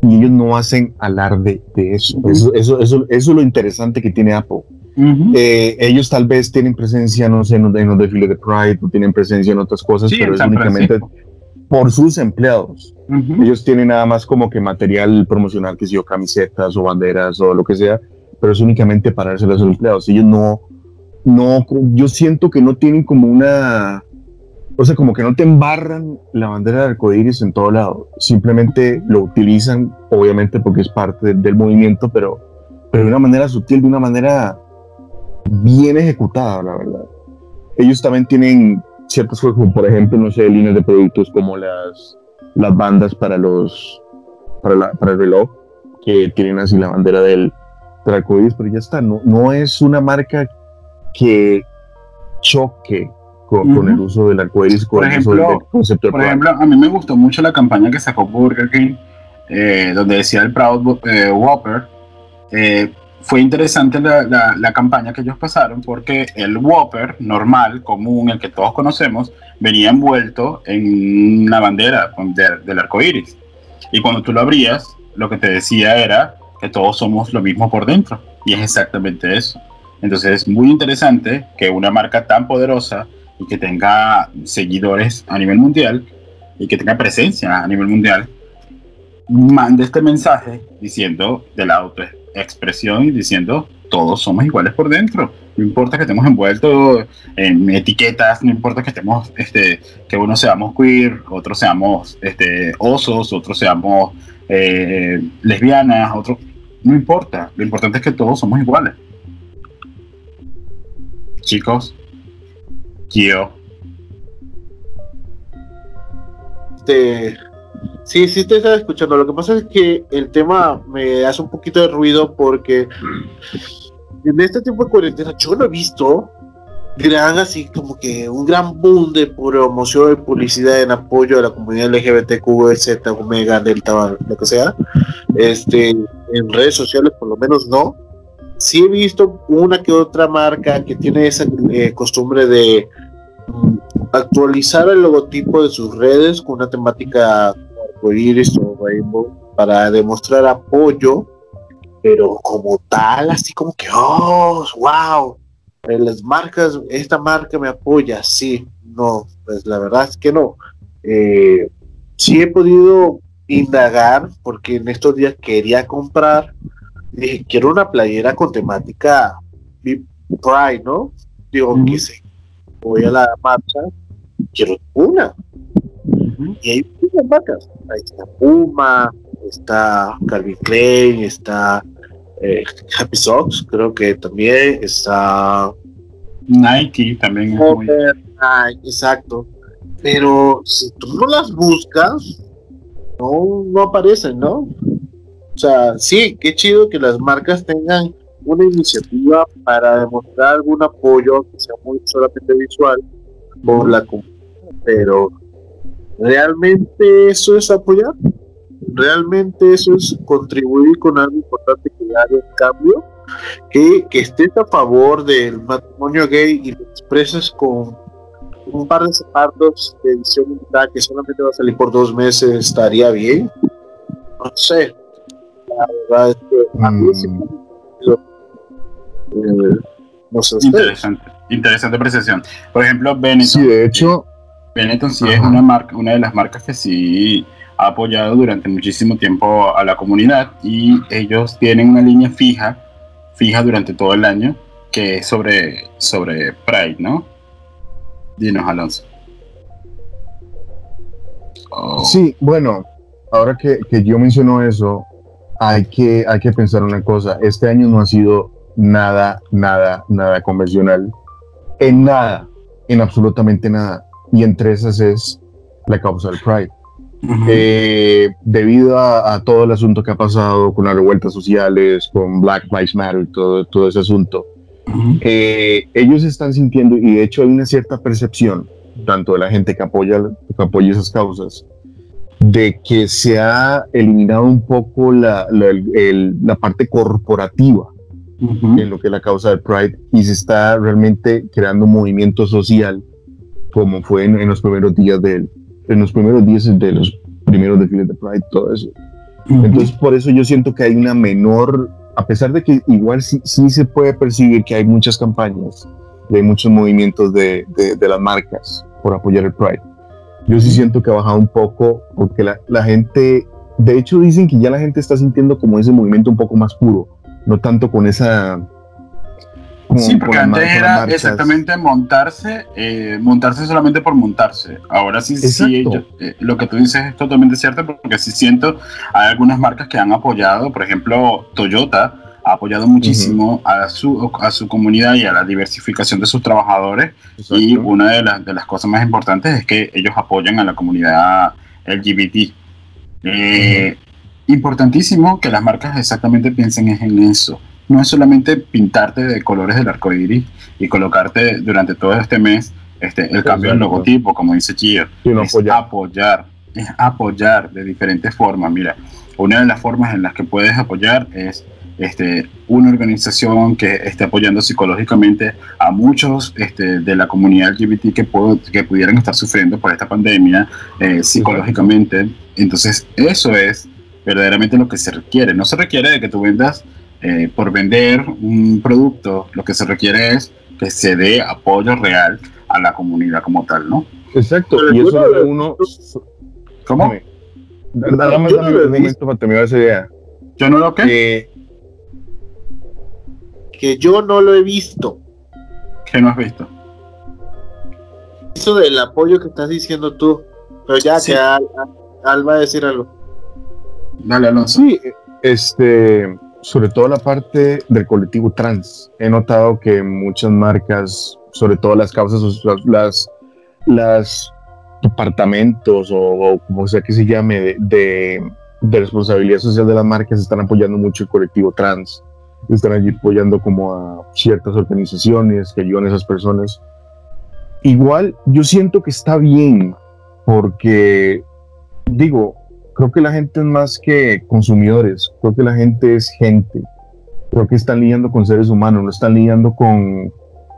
y ellos no hacen alarde de eso. eso, eso, eso, eso es lo interesante que tiene Apple eh, ellos tal vez tienen presencia, no sé, en, los desfiles de Pride, o tienen presencia en otras cosas, pero es únicamente por sus empleados. Ellos tienen nada más como que material promocional, que si yo camisetas o banderas o lo que sea, pero es únicamente para darse a los empleados. Ellos no, no, yo siento que no tienen como una, o sea, como que no te embarran la bandera de arcoíris en todo lado, simplemente lo utilizan, obviamente porque es parte del movimiento, pero, pero de una manera sutil, de una manera bien ejecutada, la verdad. Ellos también tienen ciertas cosas, como por ejemplo, no sé, líneas de productos como las, las bandas para los para, la, para el reloj, que tienen así la bandera del, del arcoíris, pero ya está, no, no es una marca que choque con, con el uso del arcoíris, con Por el uso ejemplo, del concepto Por ejemplo, a mí me gustó mucho la campaña que sacó Burger King, eh, donde decía el Proud eh, Whopper. Eh, fue interesante la, la- la campaña que ellos pasaron porque el Whopper normal, común, el que todos conocemos, venía envuelto en una bandera de- del arco iris. Y cuando tú lo abrías, lo que te decía era que todos somos lo mismo por dentro. Y es exactamente eso. Entonces es muy interesante que una marca tan poderosa y que tenga seguidores a nivel mundial y que tenga presencia a nivel mundial, mande este mensaje diciendo de la autoexpresión y diciendo todos somos iguales por dentro. No importa que estemos envueltos en etiquetas, no importa que estemos, este, que unos seamos queer, otros seamos este, osos, otros seamos eh, lesbianas, otros, no importa. Lo importante es que todos somos iguales. Chicos, Kio, Este, sí, sí te estaba escuchando. Lo que pasa es que el tema me hace un poquito de ruido porque en este tiempo de cuarentena yo no he visto gran así como que un gran boom de promoción y publicidad en apoyo a la comunidad LGBTQ, Z, Omega, Delta, lo que sea. Este, en redes sociales por lo menos no. Sí he visto una que otra marca que tiene esa eh, costumbre de mm, actualizar el logotipo de sus redes con una temática arcoíris o rainbow para demostrar apoyo, pero como tal, así como que, oh, wow, eh, las marcas, esta marca me apoya, sí, no, pues la verdad es que no. Eh, sí he podido indagar, porque en estos días quería comprar, dije, quiero una playera con temática Pride, ¿no? Digo, Ujú. que se voy a la marcha, quiero una. Y hay muchas marcas. Ahí está Puma, está Calvin Klein, está eh, Happy Socks, creo que también está Nike también es muy... Nike, exacto. Pero si tú no las buscas, no, no aparecen, ¿no? O sea, sí, qué chido que las marcas tengan una iniciativa para demostrar algún apoyo, que sea muy solamente visual, por la comunidad, pero ¿realmente eso es apoyar? ¿Realmente eso es contribuir con algo importante que haya un cambio? Que, que estés a favor del matrimonio gay y lo expreses con un par de zapatos de edición limitada que solamente va a salir por dos meses, estaría bien. No sé. La verdad es que a mí sí me eh, no sé. Interesante, interesante apreciación. Por ejemplo, Benetton. Sí, de hecho, Benetton sí es una marca, una de las marcas que sí ha apoyado durante muchísimo tiempo a la comunidad y ellos tienen una línea fija, fija durante todo el año, que es sobre, sobre Pride, ¿no? Dinos, Alonso. Oh, Sí, bueno, ahora que, que yo menciono eso, hay que, hay que pensar una cosa. Este año no ha sido nada, nada, nada convencional. En nada, en absolutamente nada. Y entre esas es la causa del Pride. Eh, debido a, a todo el asunto que ha pasado con las revueltas sociales, con Black Lives Matter, todo, todo ese asunto, eh, ellos están sintiendo, y de hecho hay una cierta percepción, tanto de la gente que apoya, que apoya esas causas, de que se ha eliminado un poco la, la, el- el- la parte corporativa en lo que es la causa del Pride y se está realmente creando un movimiento social como fue en, en los primeros días del, en los primeros días de los primeros desfiles de Pride, todo eso. Ujú. Entonces, por eso yo siento que hay una menor, a pesar de que igual sí, sí se puede percibir que hay muchas campañas y hay muchos movimientos de, de- de las marcas por apoyar el Pride. Yo sí siento que ha bajado un poco porque la, la gente, de hecho dicen que ya la gente está sintiendo como ese movimiento un poco más puro, no tanto con esa, con, Sí, porque antes mar- era exactamente montarse, eh, montarse solamente por montarse. Ahora sí, sí, yo- eh, lo que tú dices es totalmente cierto, porque sí siento, hay algunas marcas que han apoyado, por ejemplo, Toyota ha apoyado muchísimo a, su, a su comunidad y a la diversificación de sus trabajadores. Y Exacto. una de, las de las cosas más importantes es que ellos apoyan a la comunidad LGBT. Eh, Importantísimo que las marcas exactamente piensen en eso. No es solamente pintarte de colores del arco iris y colocarte durante todo este mes este, el cambio del Exacto. logotipo, como dice. Sino es apoyar. apoyar, es apoyar de diferentes formas. Mira, una de las formas en las que puedes apoyar es este, una organización que esté apoyando psicológicamente a muchos este, de la comunidad LGBT que, puedo- que pudieran estar sufriendo por esta pandemia eh, psicológicamente. Entonces, eso es verdaderamente lo que se requiere. No se requiere de que tú vendas eh, por vender un producto, lo que se requiere es que se dé apoyo real a la comunidad como tal, ¿no? Exacto. Pero Y eso lo uno. ¿Cómo? Dame no un momento para terminar esa idea. ¿Yo no lo que? Eh, Que yo no lo he visto. ¿Qué no has visto? Eso del apoyo que estás diciendo tú. Pero ya Sí. que Al, Al va a decir algo. Dale, Alonso. Sí, este, sobre todo la parte del colectivo trans. He notado que muchas marcas, sobre todo las causas, las, las, departamentos o, como sea que se llame, de responsabilidad social de las marcas, están apoyando mucho el colectivo trans. Están allí apoyando como a ciertas organizaciones que ayudan a esas personas. Igual, yo siento que está bien, porque, digo, creo que la gente es más que consumidores, creo que la gente es gente, creo que están lidiando con seres humanos, no están lidiando con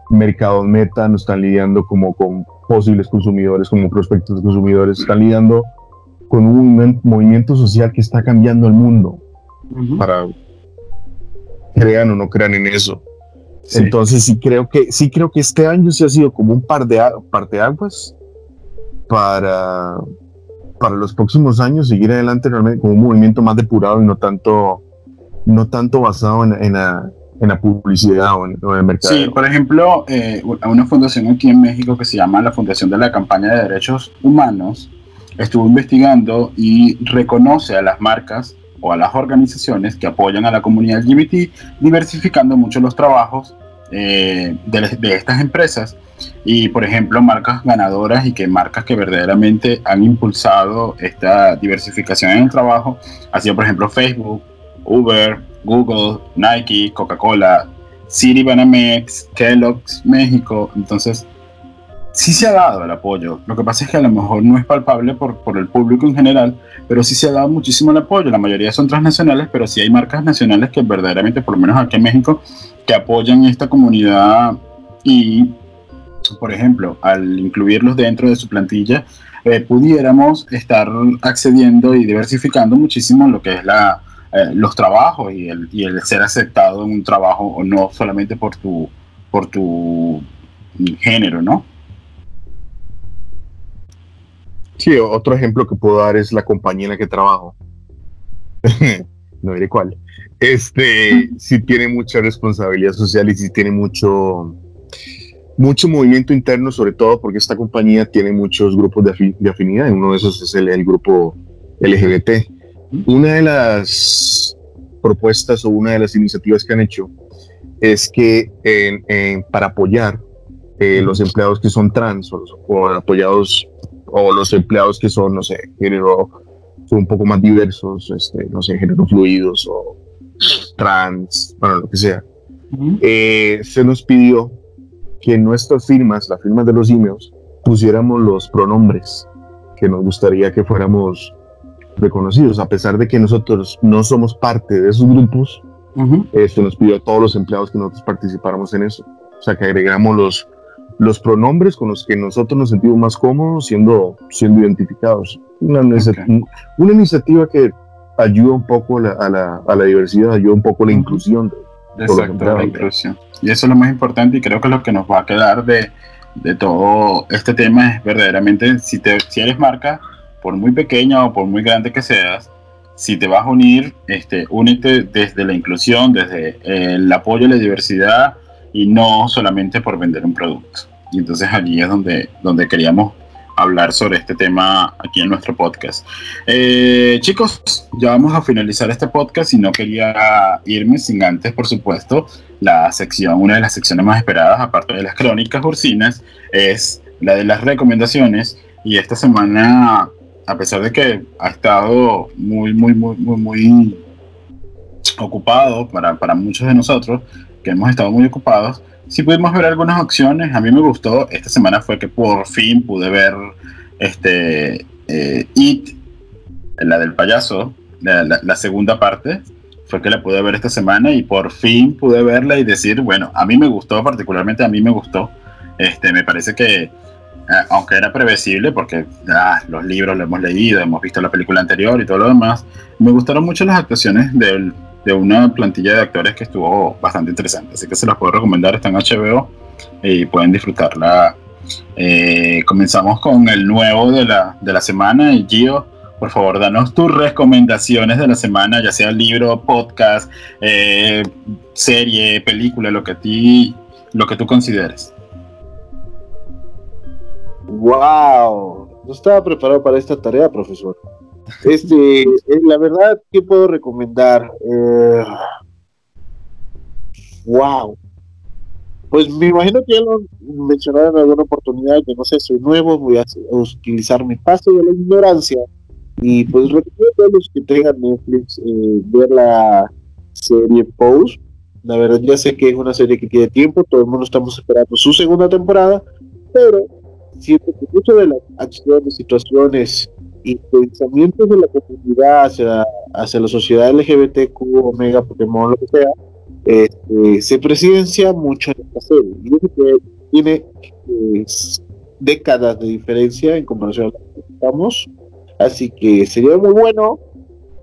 mercados meta, no están lidiando como con posibles consumidores, como prospectos de consumidores, están lidiando con un movimiento social que está cambiando el mundo, para crean o no crean en eso. Sí. Entonces sí creo que sí creo que este año sí ha sido como un par de parteaguas para para los próximos años seguir adelante realmente con un movimiento más depurado y no tanto no tanto basado en, en la, en la publicidad o en, o en el mercado. Sí, por ejemplo, eh, una fundación aquí en México que se llama la Fundación de la Campaña de Derechos Humanos estuvo investigando y reconoce a las marcas o a las organizaciones que apoyan a la comunidad LGBT, diversificando mucho los trabajos eh, de, estas empresas. Y, por ejemplo, marcas ganadoras y que marcas que verdaderamente han impulsado esta diversificación en el trabajo, ha sido, por ejemplo, Facebook, Uber, Google, Nike, Coca-Cola, City Banamex, Kellogg's México. Entonces, sí se ha dado el apoyo. Lo que pasa es que a lo mejor no es palpable por, por el público en general, pero sí se ha dado muchísimo el apoyo. La mayoría son transnacionales, pero sí hay marcas nacionales que verdaderamente, por lo menos aquí en México, que apoyan esta comunidad y, por ejemplo, al incluirlos dentro de su plantilla, eh, pudiéramos estar accediendo y diversificando muchísimo lo que es la, eh, los trabajos y el, y el ser aceptado en un trabajo o no solamente por tu, por tu género, ¿no? Sí, otro ejemplo que puedo dar es la compañía en la que trabajo. *laughs* no diré cuál. Este sí tiene mucha responsabilidad social y sí tiene mucho, mucho movimiento interno, sobre todo porque esta compañía tiene muchos grupos de, afi- de afinidad uno de esos es el, el grupo LGBT. Una de las propuestas o una de las iniciativas que han hecho es que en- en- para apoyar eh, los empleados que son trans o, o apoyados o los empleados que son, no sé, género, son un poco más diversos, este, no sé, género fluidos o trans, bueno, lo que sea, eh, se nos pidió que en nuestras firmas, las firmas de los emails, pusiéramos los pronombres que nos gustaría que fuéramos reconocidos, a pesar de que nosotros no somos parte de esos grupos, Ujú. eh, se nos pidió a todos los empleados que nosotros participáramos en eso. O sea, que agregamos los, los pronombres con los que nosotros nos sentimos más cómodos siendo, siendo identificados. Una, inicia- Ok. una iniciativa que ayuda un poco a la, a la- a la diversidad, ayuda un poco a la inclusión. Exacto, la inclusión. Y eso es lo más importante y creo que lo que nos va a quedar de, de todo este tema es verdaderamente, si, te, si eres marca, por muy pequeña o por muy grande que seas, si te vas a unir, este, únete desde la inclusión, desde el apoyo a la diversidad y no solamente por vender un producto. Y entonces allí es donde, donde queríamos hablar sobre este tema aquí en nuestro podcast. Eh, chicos, ya vamos a finalizar este podcast y no quería irme sin antes, por supuesto, la sección, una de las secciones más esperadas, aparte de las crónicas ursinas, es la de las recomendaciones. Y esta semana, a pesar de que ha estado muy, muy, muy, muy, muy ocupado para, para muchos de nosotros, que hemos estado muy ocupados, sí pudimos ver algunas opciones. A mí me gustó. Esta semana fue que por fin pude ver este eh, It, la del payaso, la, segunda parte. Fue que la pude ver esta semana y por fin pude verla y decir, bueno, a mí me gustó, particularmente a mí me gustó. Este, me parece que, eh, aunque era previsible, porque ah, los libros lo hemos leído, hemos visto la película anterior y todo lo demás, me gustaron mucho las actuaciones del de una plantilla de actores que estuvo bastante interesante. Así que se las puedo recomendar, está en HBO y pueden disfrutarla. Eh, comenzamos con el nuevo de la, de la semana. Y Gio, por favor, danos tus recomendaciones de la semana, ya sea libro, podcast, eh, serie, película, lo que, ti, lo que tú consideres. ¡Wow! No estaba preparado para esta tarea, profesor. Este, eh, la verdad, ¿qué puedo recomendar? Eh, wow. Pues me imagino que ya lo mencionaron en alguna oportunidad, que no sé, soy nuevo, voy a, utilizar mi paso de la ignorancia. Y pues recomiendo a los que tengan Netflix eh, ver la serie Pose. La verdad, ya sé que es una serie que tiene tiempo, todo el mundo estamos esperando su segunda temporada, pero siento que muchas de las acciones, situaciones y pensamientos de la comunidad hacia, hacia la sociedad LGBTQ, Omega, Pokémon, lo que sea, este, se presidencia mucho en esta serie. Y eso que tiene décadas de diferencia en comparación a lo que estamos. Así que sería muy bueno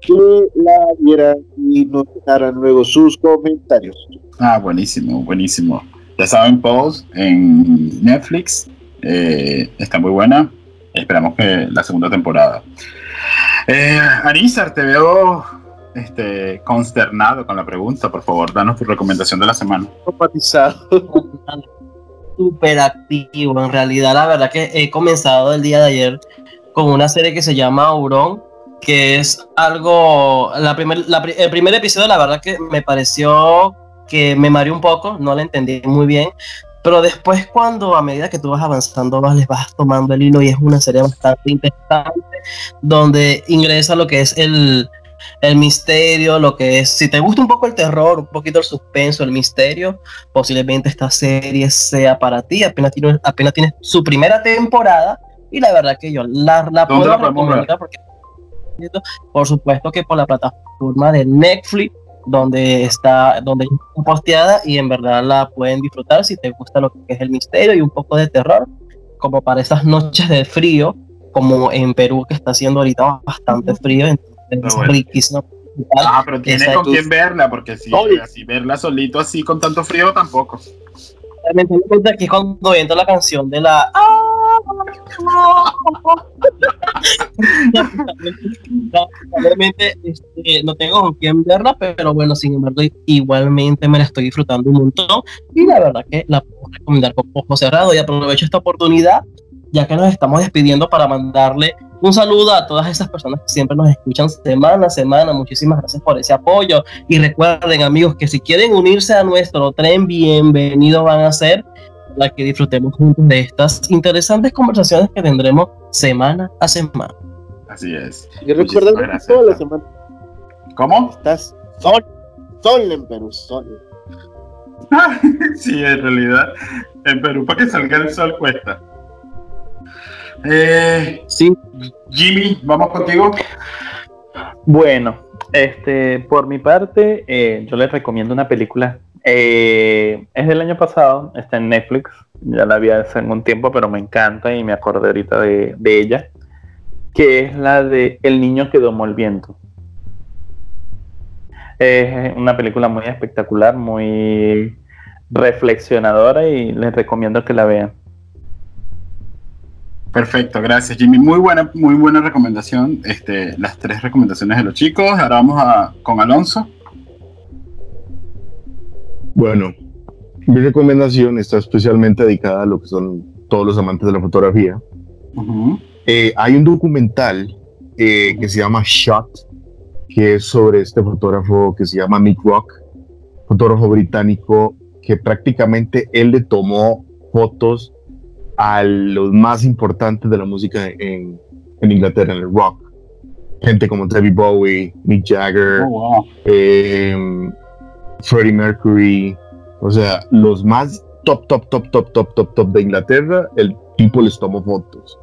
que la vieran y nos dejaran luego sus comentarios. Ah, buenísimo, buenísimo. Ya saben, Pose en Netflix. Eh, está muy buena esperamos que la segunda temporada. Eh, te veo este, consternado con la pregunta. Por favor, danos tu recomendación de la semana. Súper *laughs* activo. En realidad, la verdad que he comenzado el día de ayer con una serie que se llama Auron, que es algo. La primer, el primer episodio, la verdad que me pareció que me mareó un poco, no la entendí muy bien, pero después cuando a medida que tú vas avanzando, vas, les vas tomando el hilo y es una serie bastante interesante, donde ingresa lo que es el, el misterio, lo que es, si te gusta un poco el terror, un poquito el suspenso, el misterio, posiblemente esta serie sea para ti, apenas tiene, apenas tiene su primera temporada y la verdad que yo la, la puedo recomendar porque por supuesto que por la plataforma de Netflix donde está, donde está posteada y en verdad la pueden disfrutar si te gusta lo que es el misterio y un poco de terror, como para esas noches de frío, como en Perú que está haciendo ahorita bastante frío, entonces es riquísimo. Ah, pero tiene con quién verla, porque si, así verla solito así con tanto frío tampoco. Realmente me cuenta que cuando entra la canción de la *laughs* Probablemente este, no tengo con quién verla, pero bueno, sin embargo, igualmente me la estoy disfrutando un montón y la verdad que la puedo recomendar con ojo cerrado y aprovecho esta oportunidad ya que nos estamos despidiendo para mandarle un saludo a todas esas personas que siempre nos escuchan semana a semana. Muchísimas gracias por ese apoyo. Y recuerden, amigos, que si quieren unirse a nuestro tren, bienvenidos van a ser para que disfrutemos juntos de estas interesantes conversaciones que tendremos semana a semana. Así es. Y recuerda que toda la semana. ¿Cómo? Estás sol, sol en Perú, sol. *laughs* sí, en realidad, en Perú para que salga el sol cuesta. Eh, sí. Jimmy, vamos contigo. Bueno, este, por mi parte, eh, yo les recomiendo una película eh, es del año pasado, está en Netflix, ya la vi hace algún tiempo, pero me encanta y me acordé ahorita de, ella, que es la de El niño que domó el viento. Es una película muy espectacular, muy reflexionadora y les recomiendo que la vean. Perfecto, gracias Jimmy. Muy buena, muy buena recomendación. Este, las tres recomendaciones de los chicos. Ahora vamos a, con Alonso. Bueno, Mi recomendación está especialmente dedicada a lo que son todos los amantes de la fotografía. Ujú. Eh, hay un documental eh, que se llama Shot, que es sobre este fotógrafo que se llama Mick Rock, fotógrafo británico que prácticamente él le tomó fotos a los más importantes de la música en, en Inglaterra, en el rock. Gente como David Bowie, Mick Jagger, Oh, wow. eh, Freddie Mercury, o sea, los más top, top, top, top, top, top, top de Inglaterra, el tipo les tomó fotos.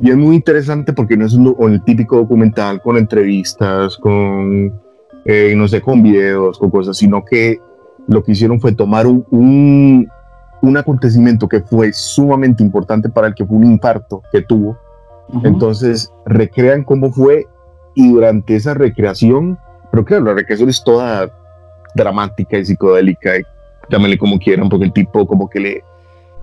Y es muy interesante porque no es un, un típico documental con entrevistas, con, eh, no sé, con videos, con cosas, sino que lo que hicieron fue tomar un, un, un acontecimiento que fue sumamente importante para el que fue un infarto que tuvo. Ujú. Entonces recrean cómo fue y durante esa recreación, pero claro, la recreación es toda dramática y psicodélica, y llámenle como quieran, porque el tipo como que le...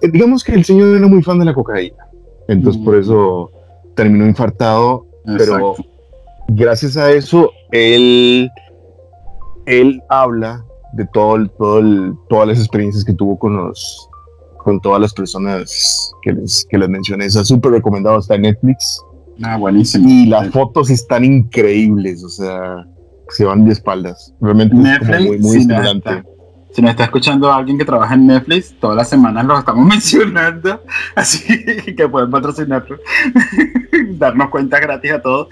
eh, Digamos que el señor era muy fan de la cocaína, entonces Mm. por eso terminó infartado, pero Exacto. gracias a eso él, él habla de todo, el- todo el- todas las experiencias que tuvo con los con todas las personas que les, que les mencioné. Está súper recomendado, está en Netflix. Ah, buenísimo. Y las fotos están increíbles, o sea, se van de espaldas. Realmente es muy, muy estimulante. neta. Si nos está escuchando alguien que trabaja en Netflix, todas las semanas los estamos *laughs* mencionando, así que pueden patrocinarlo, *laughs* darnos cuenta gratis a todos.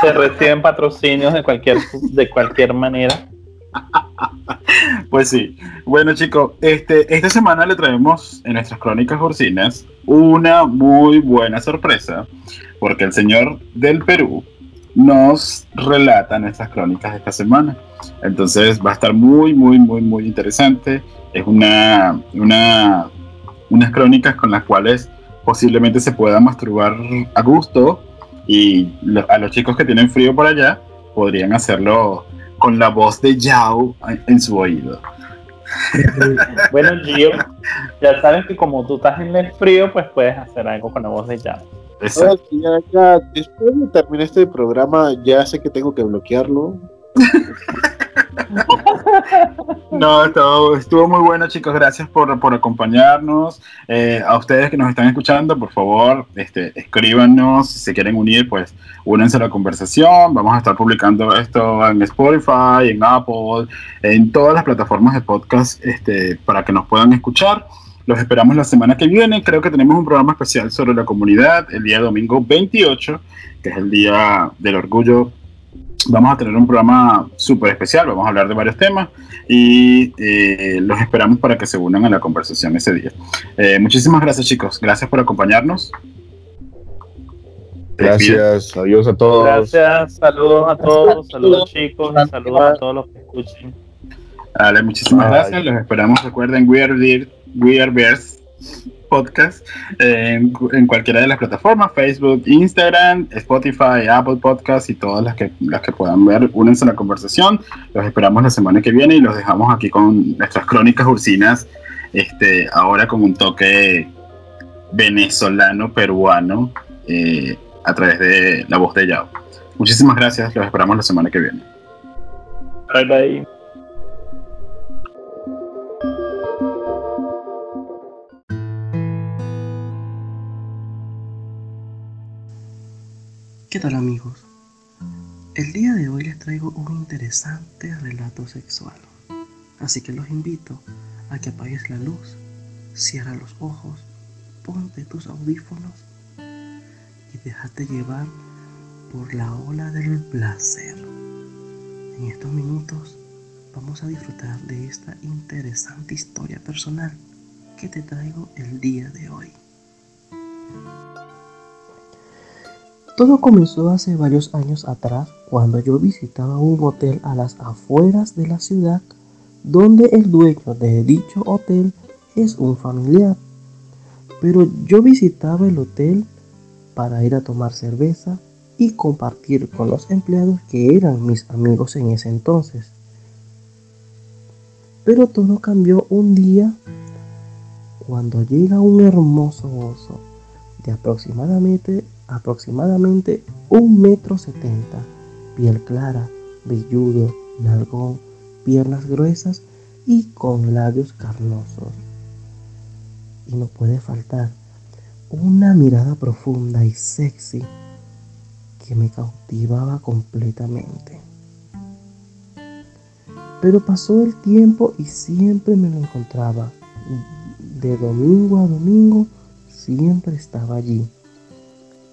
Se reciben patrocinios de cualquier, de cualquier manera. Pues sí. Bueno, chicos, este, esta semana le traemos en nuestras crónicas ursinas una muy buena sorpresa, porque el señor del Perú nos relata nuestras crónicas de esta semana. Entonces va a estar muy, muy, muy, muy interesante. Es una, una, unas crónicas con las cuales posiblemente se pueda masturbar a gusto y a los chicos que tienen frío por allá podrían hacerlo con la voz de Yao en- su oído. *laughs* Bueno, Gio, ya sabes que como tú estás en el frío, pues puedes hacer algo con la voz de Jan. Ahora ya, ya, después de terminar este programa, ya sé que tengo que bloquearlo. *laughs* No, estuvo, estuvo muy bueno, chicos. Gracias por, por acompañarnos. Eh, a ustedes que nos están escuchando, por favor, este, escríbanos. Si se quieren unir, pues únanse a la conversación. Vamos a estar publicando esto en Spotify, en Apple, en todas las plataformas de podcast este, para que nos puedan escuchar. Los esperamos la semana que viene. Creo que tenemos un programa especial sobre la comunidad el día domingo 28, que es el día del orgullo vamos a tener un programa súper especial, vamos a hablar de varios temas y eh, los esperamos para que se unan a la conversación ese día. Eh, muchísimas gracias chicos, gracias por acompañarnos. Gracias, adiós a todos. Gracias, saludos a todos, saludos chicos, saludos a todos los que escuchen. Dale, muchísimas Bye. gracias, los esperamos, recuerden We Are, We Are Bears Podcast eh, en, en cualquiera de las plataformas, Facebook, Instagram, Spotify, Apple Podcast y todas las que, las que puedan ver, únense a la conversación, los esperamos la semana que viene y los dejamos aquí con nuestras crónicas ursinas, este, ahora con un toque venezolano, peruano, eh, a través de la voz de Yao. Muchísimas gracias, los esperamos la semana que viene. Bye bye. ¿Qué tal amigos? El día de hoy les traigo un interesante relato sexual. Así que los invito a que apagues la luz, cierra los ojos, ponte tus audífonos y déjate llevar por la ola del placer. En estos minutos vamos a disfrutar de esta interesante historia personal que te traigo el día de hoy. Todo comenzó hace varios años atrás cuando yo visitaba un hotel a las afueras de la ciudad donde el dueño de dicho hotel es un familiar. Pero yo visitaba el hotel para ir a tomar cerveza y compartir con los empleados que eran mis amigos en ese entonces. Pero todo cambió un día cuando llega un hermoso oso de aproximadamente aproximadamente un metro setenta, piel clara, velludo, nalgón, piernas gruesas, y con labios carnosos. Y no puede faltar una mirada profunda y sexy que me cautivaba completamente. Pero pasó el tiempo y siempre me lo encontraba. De domingo a domingo siempre estaba allí.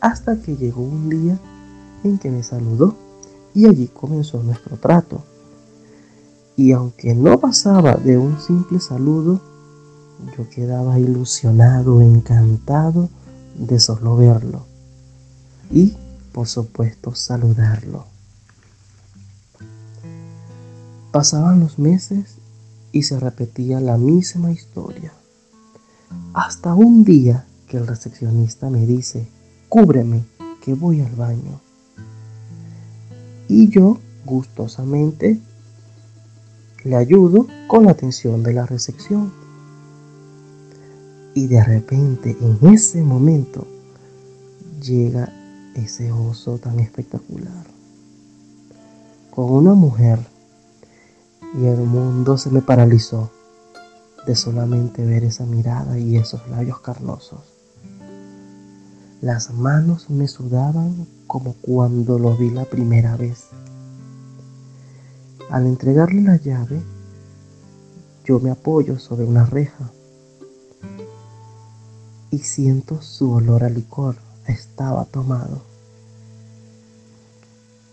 Hasta que llegó un día en que me saludó y allí comenzó nuestro trato. Y aunque no pasaba de un simple saludo, yo quedaba ilusionado, encantado de solo verlo. Y, por supuesto, saludarlo. Pasaban los meses y se repetía la misma historia. Hasta un día que el recepcionista me dice, cúbreme, que voy al baño. Y yo, gustosamente, le ayudo con la atención de la recepción. Y de repente, en ese momento, llega ese oso tan espectacular. Con una mujer y el mundo se me paralizó de solamente ver esa mirada y esos labios carnosos. Las manos me sudaban como cuando lo vi la primera vez. Al entregarle la llave, yo me apoyo sobre una reja y siento su olor a licor. Estaba tomado.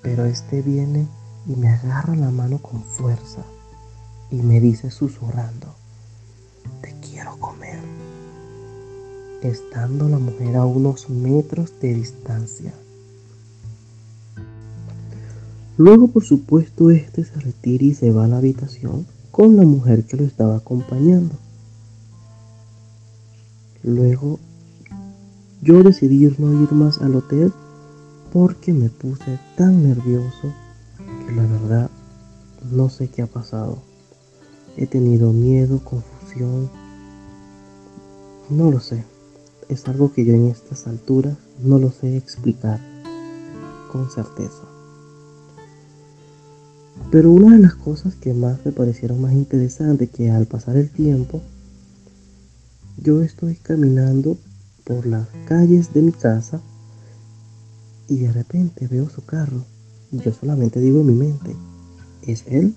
Pero este viene y me agarra la mano con fuerza y me dice susurrando, te quiero comer, estando la mujer a unos metros de distancia. Luego, por supuesto, este se retira y se va a la habitación con la mujer que lo estaba acompañando. Luego, yo decidí no ir más al hotel porque me puse tan nervioso la verdad no sé qué ha pasado. He tenido miedo, confusión. No lo sé. Es algo que yo en estas alturas no lo sé explicar con certeza. Pero una de las cosas que más me parecieron más interesantes que al pasar el tiempo, yo estoy caminando por las calles de mi casa y de repente veo su carro yo solamente digo en mi mente, ¿es él?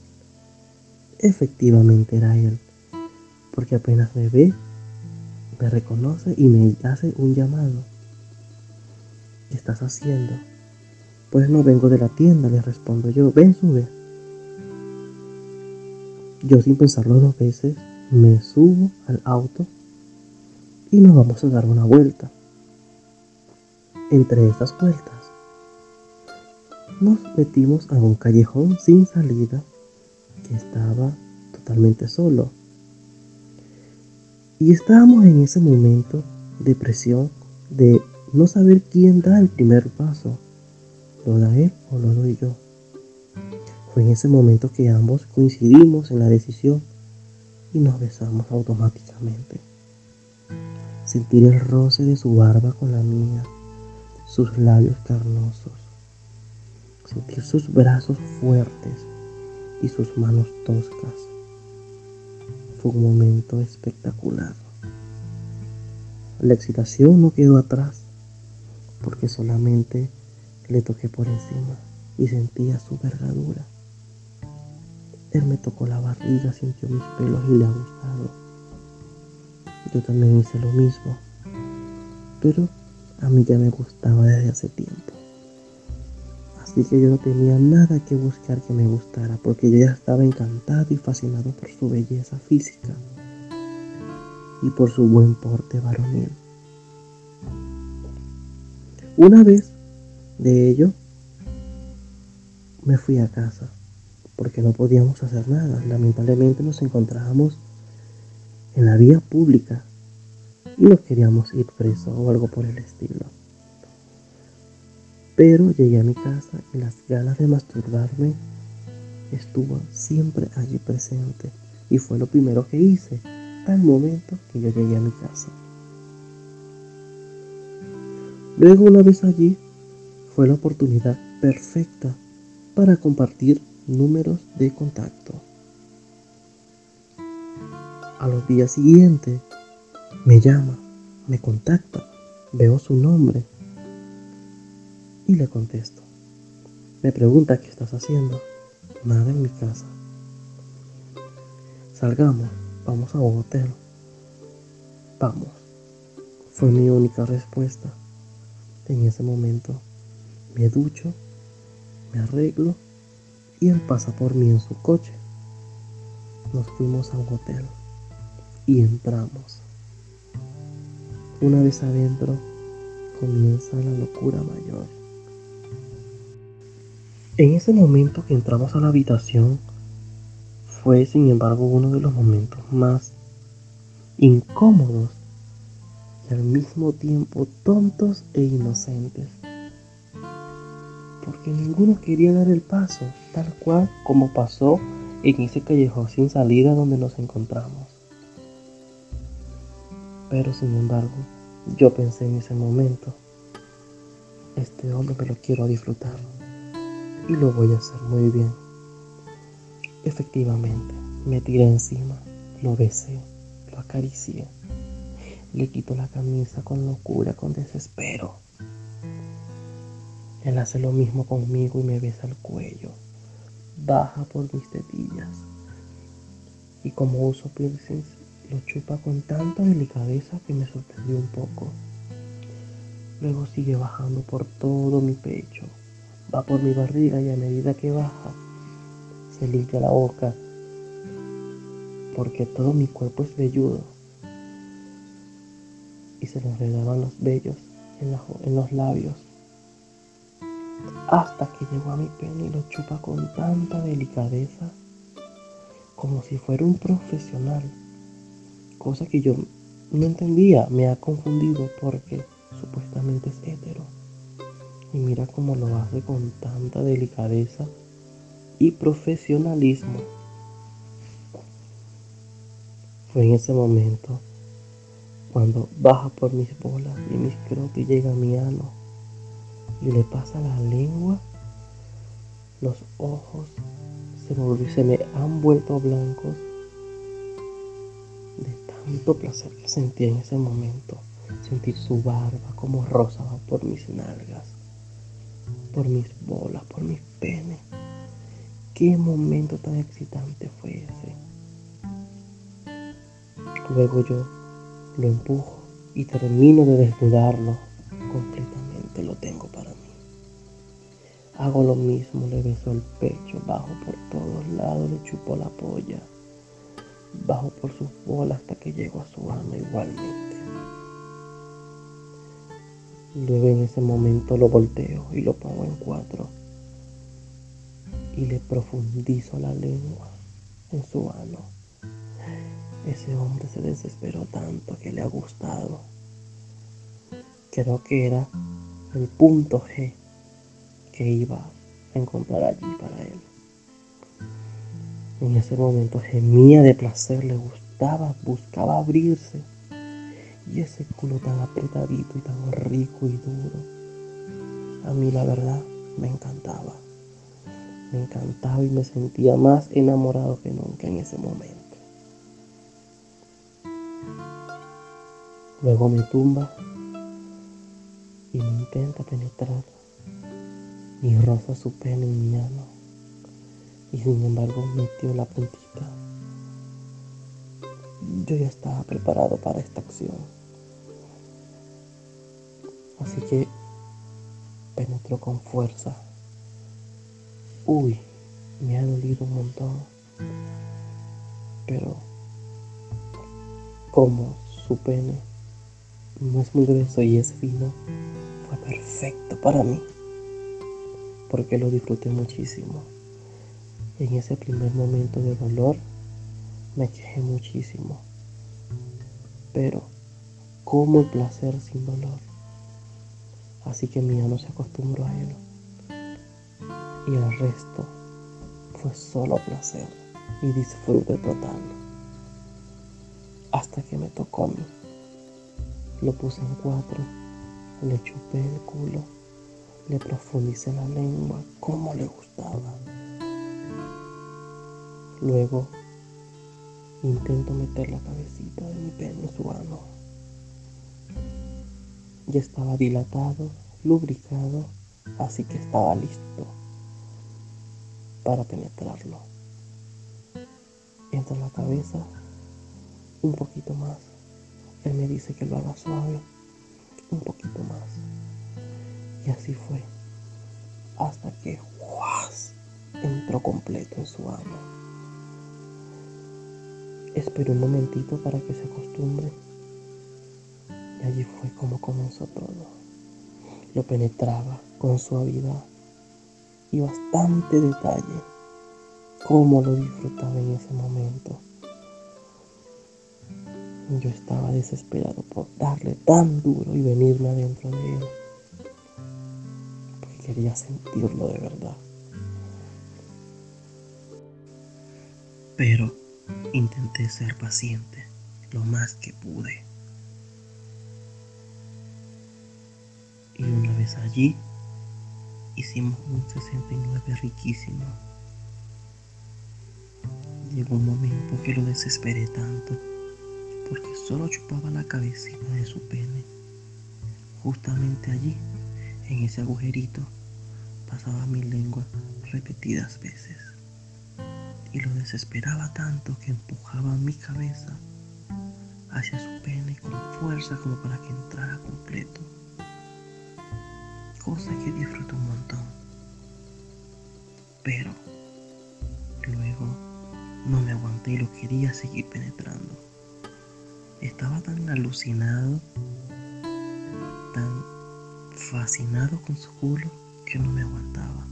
Efectivamente era él, porque apenas me ve, me reconoce y me hace un llamado. ¿Qué estás haciendo? Pues no vengo de la tienda, le respondo yo, ven, sube. Yo sin pensarlo dos veces, me subo al auto y nos vamos a dar una vuelta. Entre estas vueltas nos metimos a un callejón sin salida que estaba totalmente solo. Y estábamos en ese momento de presión de no saber quién da el primer paso. ¿Lo da él o lo doy yo? Fue en ese momento que ambos coincidimos en la decisión y nos besamos automáticamente. Sentir el roce de su barba con la mía, sus labios carnosos, sentir sus brazos fuertes y sus manos toscas. Fue un momento espectacular. La excitación no quedó atrás porque solamente le toqué por encima y sentía su vergadura. Él me tocó la barriga, sintió mis pelos y le ha gustado. Yo también hice lo mismo, pero a mí ya me gustaba desde hace tiempo. Así que yo no tenía nada que buscar que me gustara, porque yo ya estaba encantado y fascinado por su belleza física y por su buen porte varonil. Una vez de ello, me fui a casa, porque no podíamos hacer nada. Lamentablemente nos encontrábamos en la vía pública y nos queríamos ir preso o algo por el estilo. Pero llegué a mi casa y las ganas de masturbarme estuvo siempre allí presente. Y fue lo primero que hice al momento que yo llegué a mi casa. Luego una vez allí fue la oportunidad perfecta para compartir números de contacto. A los días siguientes me llama, me contacta, veo su nombre y le contesto. Me pregunta qué estás haciendo. Nada en mi casa. Salgamos, vamos a un hotel. Vamos. Fue mi única respuesta. En ese momento me ducho, me arreglo y él pasa por mí en su coche. Nos fuimos a un hotel y entramos. Una vez adentro comienza la locura mayor. En ese momento que entramos a la habitación fue sin embargo uno de los momentos más incómodos y al mismo tiempo tontos e inocentes. Porque ninguno quería dar el paso, tal cual como pasó en ese callejón sin salida donde nos encontramos. Pero sin embargo, yo pensé en ese momento, este hombre me lo quiero disfrutar y lo voy a hacer muy bien. Efectivamente, me tiré encima, lo besé, lo acaricié, le quito la camisa con locura, con desespero. Él hace lo mismo conmigo y me besa el cuello, baja por mis tetillas y como uso piercings, lo chupa con tanta delicadeza que me sorprendió un poco. Luego sigue bajando por todo mi pecho, va por mi barriga y a medida que baja, se limpia la boca, porque todo mi cuerpo es velludo. Y se le enredaban los vellos en, los labios, hasta que llegó a mi pene y lo chupa con tanta delicadeza, como si fuera un profesional, cosa que yo no entendía, me ha confundido porque supuestamente es hetero. Y mira cómo lo hace con tanta delicadeza y profesionalismo. Fue en ese momento cuando baja por mis bolas y mis croquis llega a mi ano y le pasa la lengua, los ojos se, se me han vuelto blancos de tanto placer que sentí en ese momento. Sentir su barba como rozaba por mis nalgas por mis bolas, por mis penes. Qué momento tan excitante fue ese. Luego yo lo empujo y termino de desnudarlo completamente. Lo tengo para mí. Hago lo mismo, le beso el pecho, bajo por todos lados, le chupo la polla, bajo por sus bolas hasta que llego a su alma igualmente. Luego en ese momento lo volteo y lo pongo en cuatro. Y le profundizo la lengua en su ano. Ese hombre se desesperó tanto que le ha gustado. Creo que era el punto G que iba a encontrar allí para él. En ese momento gemía de placer, le gustaba, buscaba abrirse y ese culo tan apretadito y tan rico y duro. A mí la verdad me encantaba. Me encantaba y me sentía más enamorado que nunca en ese momento. Luego me tumba y me intenta penetrar. Y roza su pene en mi ano. Y sin embargo metió la puntita. Yo ya estaba preparado para esta acción. Así que penetró con fuerza. Uy, me ha dolido un montón. Pero como su pene no es muy grueso y es fino, fue perfecto para mí. Porque lo disfruté muchísimo. En ese primer momento de dolor me quejé muchísimo. Pero, como el placer sin dolor? Así que mi ano se acostumbró a él. Y el resto fue solo placer y disfrute total. Hasta que me tocó a mí. Lo puse en cuatro, le chupé el culo, le profundicé la lengua como le gustaba. Luego Intento meter la cabecita de mi pene en su ano. Ya estaba dilatado, lubricado, así que estaba listo para penetrarlo. Entra la cabeza un poquito más. Él me dice que lo haga suave, un poquito más. Y así fue, hasta que ¡guas! entró completo en su ano. Esperé un momentito para que se acostumbre. Y allí fue como comenzó todo. Lo penetraba con suavidad y bastante detalle. Cómo lo disfrutaba en ese momento. Yo estaba desesperado por darle tan duro y venirme adentro de él. Porque quería sentirlo de verdad. Pero intenté ser paciente lo más que pude. Y una vez allí, hicimos un 69 riquísimo. Llegó un momento que lo desesperé tanto, porque solo chupaba la cabecita de su pene. Justamente allí, en ese agujerito, pasaba mi lengua repetidas veces y lo desesperaba tanto que empujaba mi cabeza hacia su pene con fuerza como para que entrara completo. Cosa que disfruto un montón. Pero luego no me aguanté y lo quería seguir penetrando. Estaba tan alucinado, tan fascinado con su culo que no me aguantaba.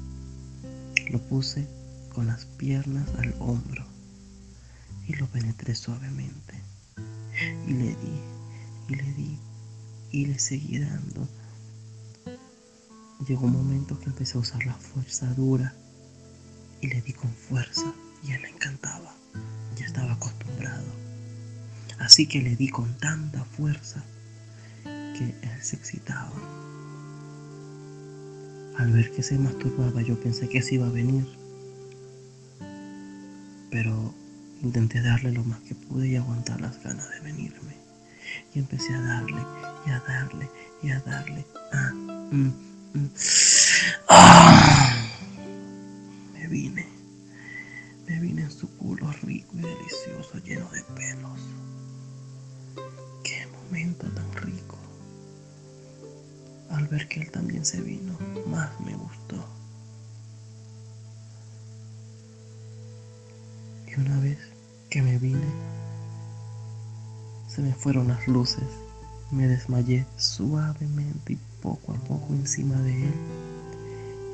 Lo puse con las piernas al hombro y lo penetré suavemente. Y le di, y le di, y le seguí dando. Llegó un momento que empecé a usar la fuerza dura y le di con fuerza y él le encantaba. Ya estaba acostumbrado. Así que le di con tanta fuerza que él se excitaba. Al ver que se masturbaba yo pensé que se iba a venir pero intenté darle lo más que pude y aguantar las ganas de venirme. Y empecé a darle, y a darle, y a darle. Ah, mm. Ah. Me vine, me vine en su culo rico y delicioso, lleno de pelos. Qué momento tan rico. Al ver que él también se vino, más me gustó. una vez que me vine, se me fueron las luces, me desmayé suavemente y poco a poco encima de él,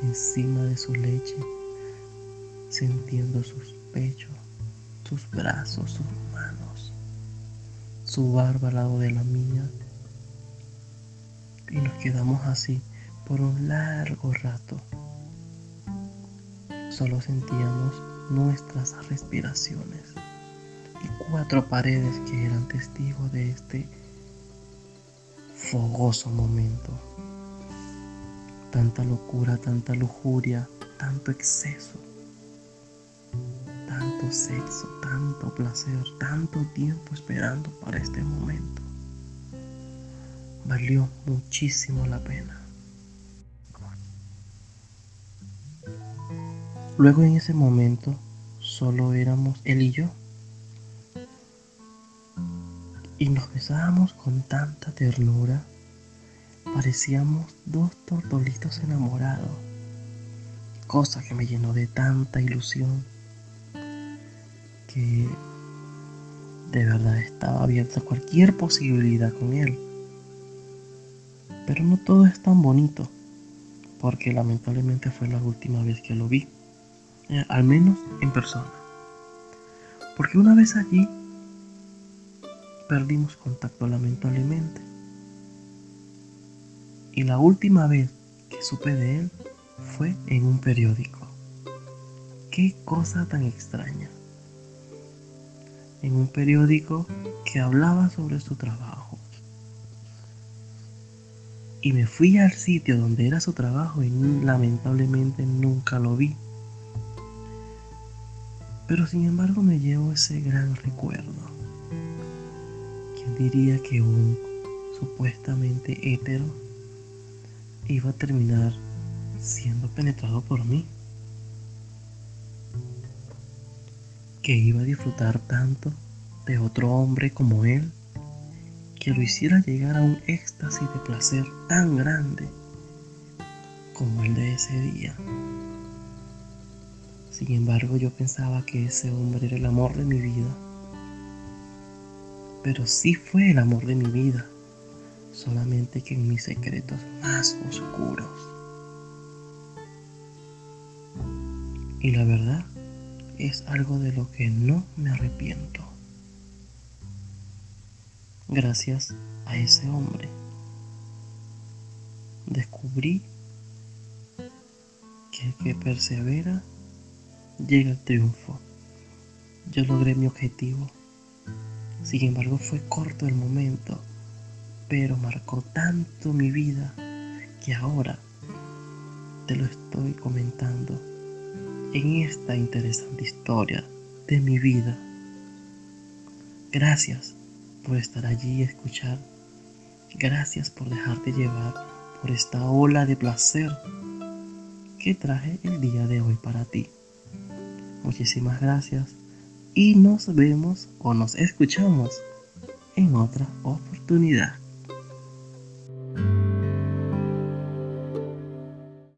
encima de su leche, sintiendo sus pechos, sus brazos, sus manos, su barba al lado de la mía. Y nos quedamos así por un largo rato. Solo sentíamos nuestras respiraciones y cuatro paredes que eran testigos de este fogoso momento. Tanta locura, tanta lujuria, tanto exceso, tanto sexo, tanto placer, tanto tiempo esperando para este momento. Valió muchísimo la pena. Luego en ese momento solo éramos él y yo. Y nos besábamos con tanta ternura. Parecíamos dos tortolitos enamorados. Cosa que me llenó de tanta ilusión que de verdad estaba abierta a cualquier posibilidad con él. Pero no todo es tan bonito, porque lamentablemente fue la última vez que lo vi. Eh, al menos en persona. Porque una vez allí perdimos contacto lamentablemente. Y la última vez que supe de él fue en un periódico. Qué cosa tan extraña. En un periódico que hablaba sobre su trabajo. Y me fui al sitio donde era su trabajo y lamentablemente nunca lo vi. Pero sin embargo me llevo ese gran recuerdo. ¿Quién diría que un supuestamente hétero iba a terminar siendo penetrado por mí? Que iba a disfrutar tanto de otro hombre como él que lo hiciera llegar a un éxtasis de placer tan grande como el de ese día. Sin embargo, yo pensaba que ese hombre era el amor de mi vida. Pero sí fue el amor de mi vida, solamente que en mis secretos más oscuros. Y la verdad es algo de lo que no me arrepiento. Gracias a ese hombre descubrí que el que persevera llega al triunfo. Yo logré mi objetivo. Sin embargo, fue corto el momento, pero marcó tanto mi vida que ahora te lo estoy comentando en esta interesante historia de mi vida. Gracias por estar allí y escuchar. Gracias por dejarte llevar por esta ola de placer que traje el día de hoy para ti. Muchísimas gracias y nos vemos o nos escuchamos en otra oportunidad.